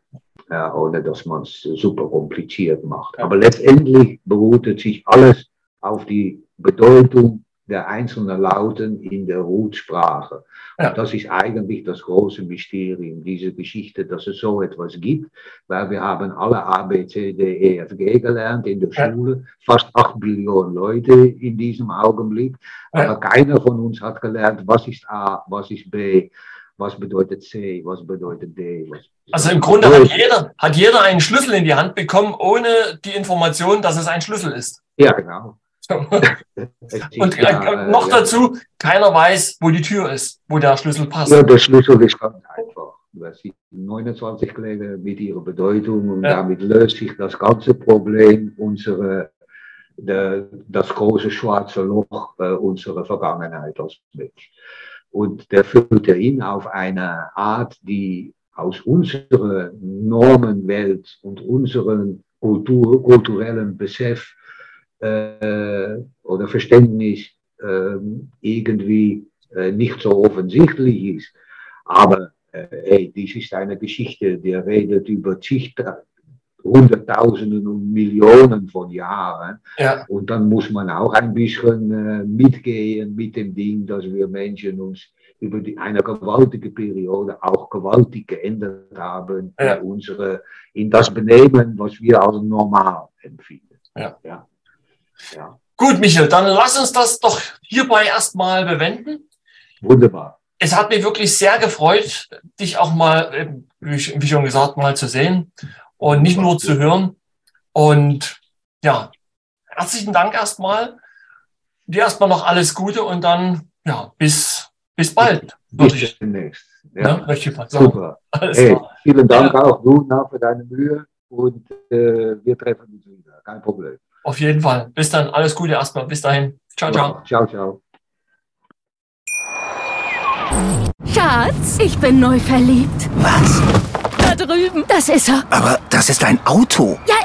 ja ohne dass man es super kompliziert macht. Aber letztendlich beruht sich alles auf die Bedeutung der einzelnen Lauten in der Rutsprache. Ja. Und das ist eigentlich das große Mysterium dieser Geschichte, dass es so etwas gibt, weil wir haben alle A, B, C, D, E, F, G gelernt in der Schule, fast acht Billionen Leute in diesem Augenblick, aber keiner von uns hat gelernt, was ist A, was ist B, was bedeutet C, was bedeutet D. Was also im Grunde hat jeder, hat jeder einen Schlüssel in die Hand bekommen, ohne die Information, dass es ein Schlüssel ist. Ja, genau. Und äh, noch dazu, keiner weiß, wo die Tür ist, wo der Schlüssel passt. Ja, der Schlüssel ist ganz einfach. Das sind 29 Klänge mit ihrer Bedeutung und ja. damit löst sich das ganze Problem unserer, der, das große schwarze Loch äh, unserer Vergangenheit als Mensch. Und der füllt er ihn auf eine Art, die aus unserer Normenwelt und unserem Kultur, kulturellen Besef äh, oder Verständnis äh, irgendwie äh, nicht so offensichtlich ist. Aber äh, hey, dies ist eine Geschichte, die redet über zig, Hunderttausenden und Millionen von Jahren. Ja. Und dann muss man auch ein bisschen äh, mitgehen mit dem Ding, dass wir Menschen uns über die, eine gewaltige Periode auch gewaltig geändert haben ja. in, unsere, in das Benehmen, was wir als normal empfinden. Ja. Ja. Ja. Gut, Michael, dann lass uns das doch hierbei erstmal bewenden. Wunderbar. Es hat mich wirklich sehr gefreut, dich auch mal, wie schon gesagt, mal zu sehen und nicht nur zu hören. Und ja, herzlichen Dank erstmal. Dir erstmal noch alles Gute und dann, ja, bis, bis bald. Bis demnächst. Ja, ja Super. Hey, vielen Dank ja. auch du für deine Mühe und äh, wir treffen uns wieder. Kein Problem. Auf jeden Fall. Bis dann. Alles Gute erstmal. Bis dahin. Ciao, ciao. Ciao, ciao. Schatz, ich bin neu verliebt. Was? Da drüben. Das ist er. Aber das ist ein Auto. Ja,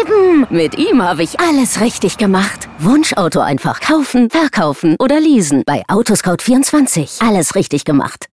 eben. Mit ihm habe ich alles richtig gemacht. Wunschauto einfach kaufen, verkaufen oder leasen. Bei Autoscout24. Alles richtig gemacht.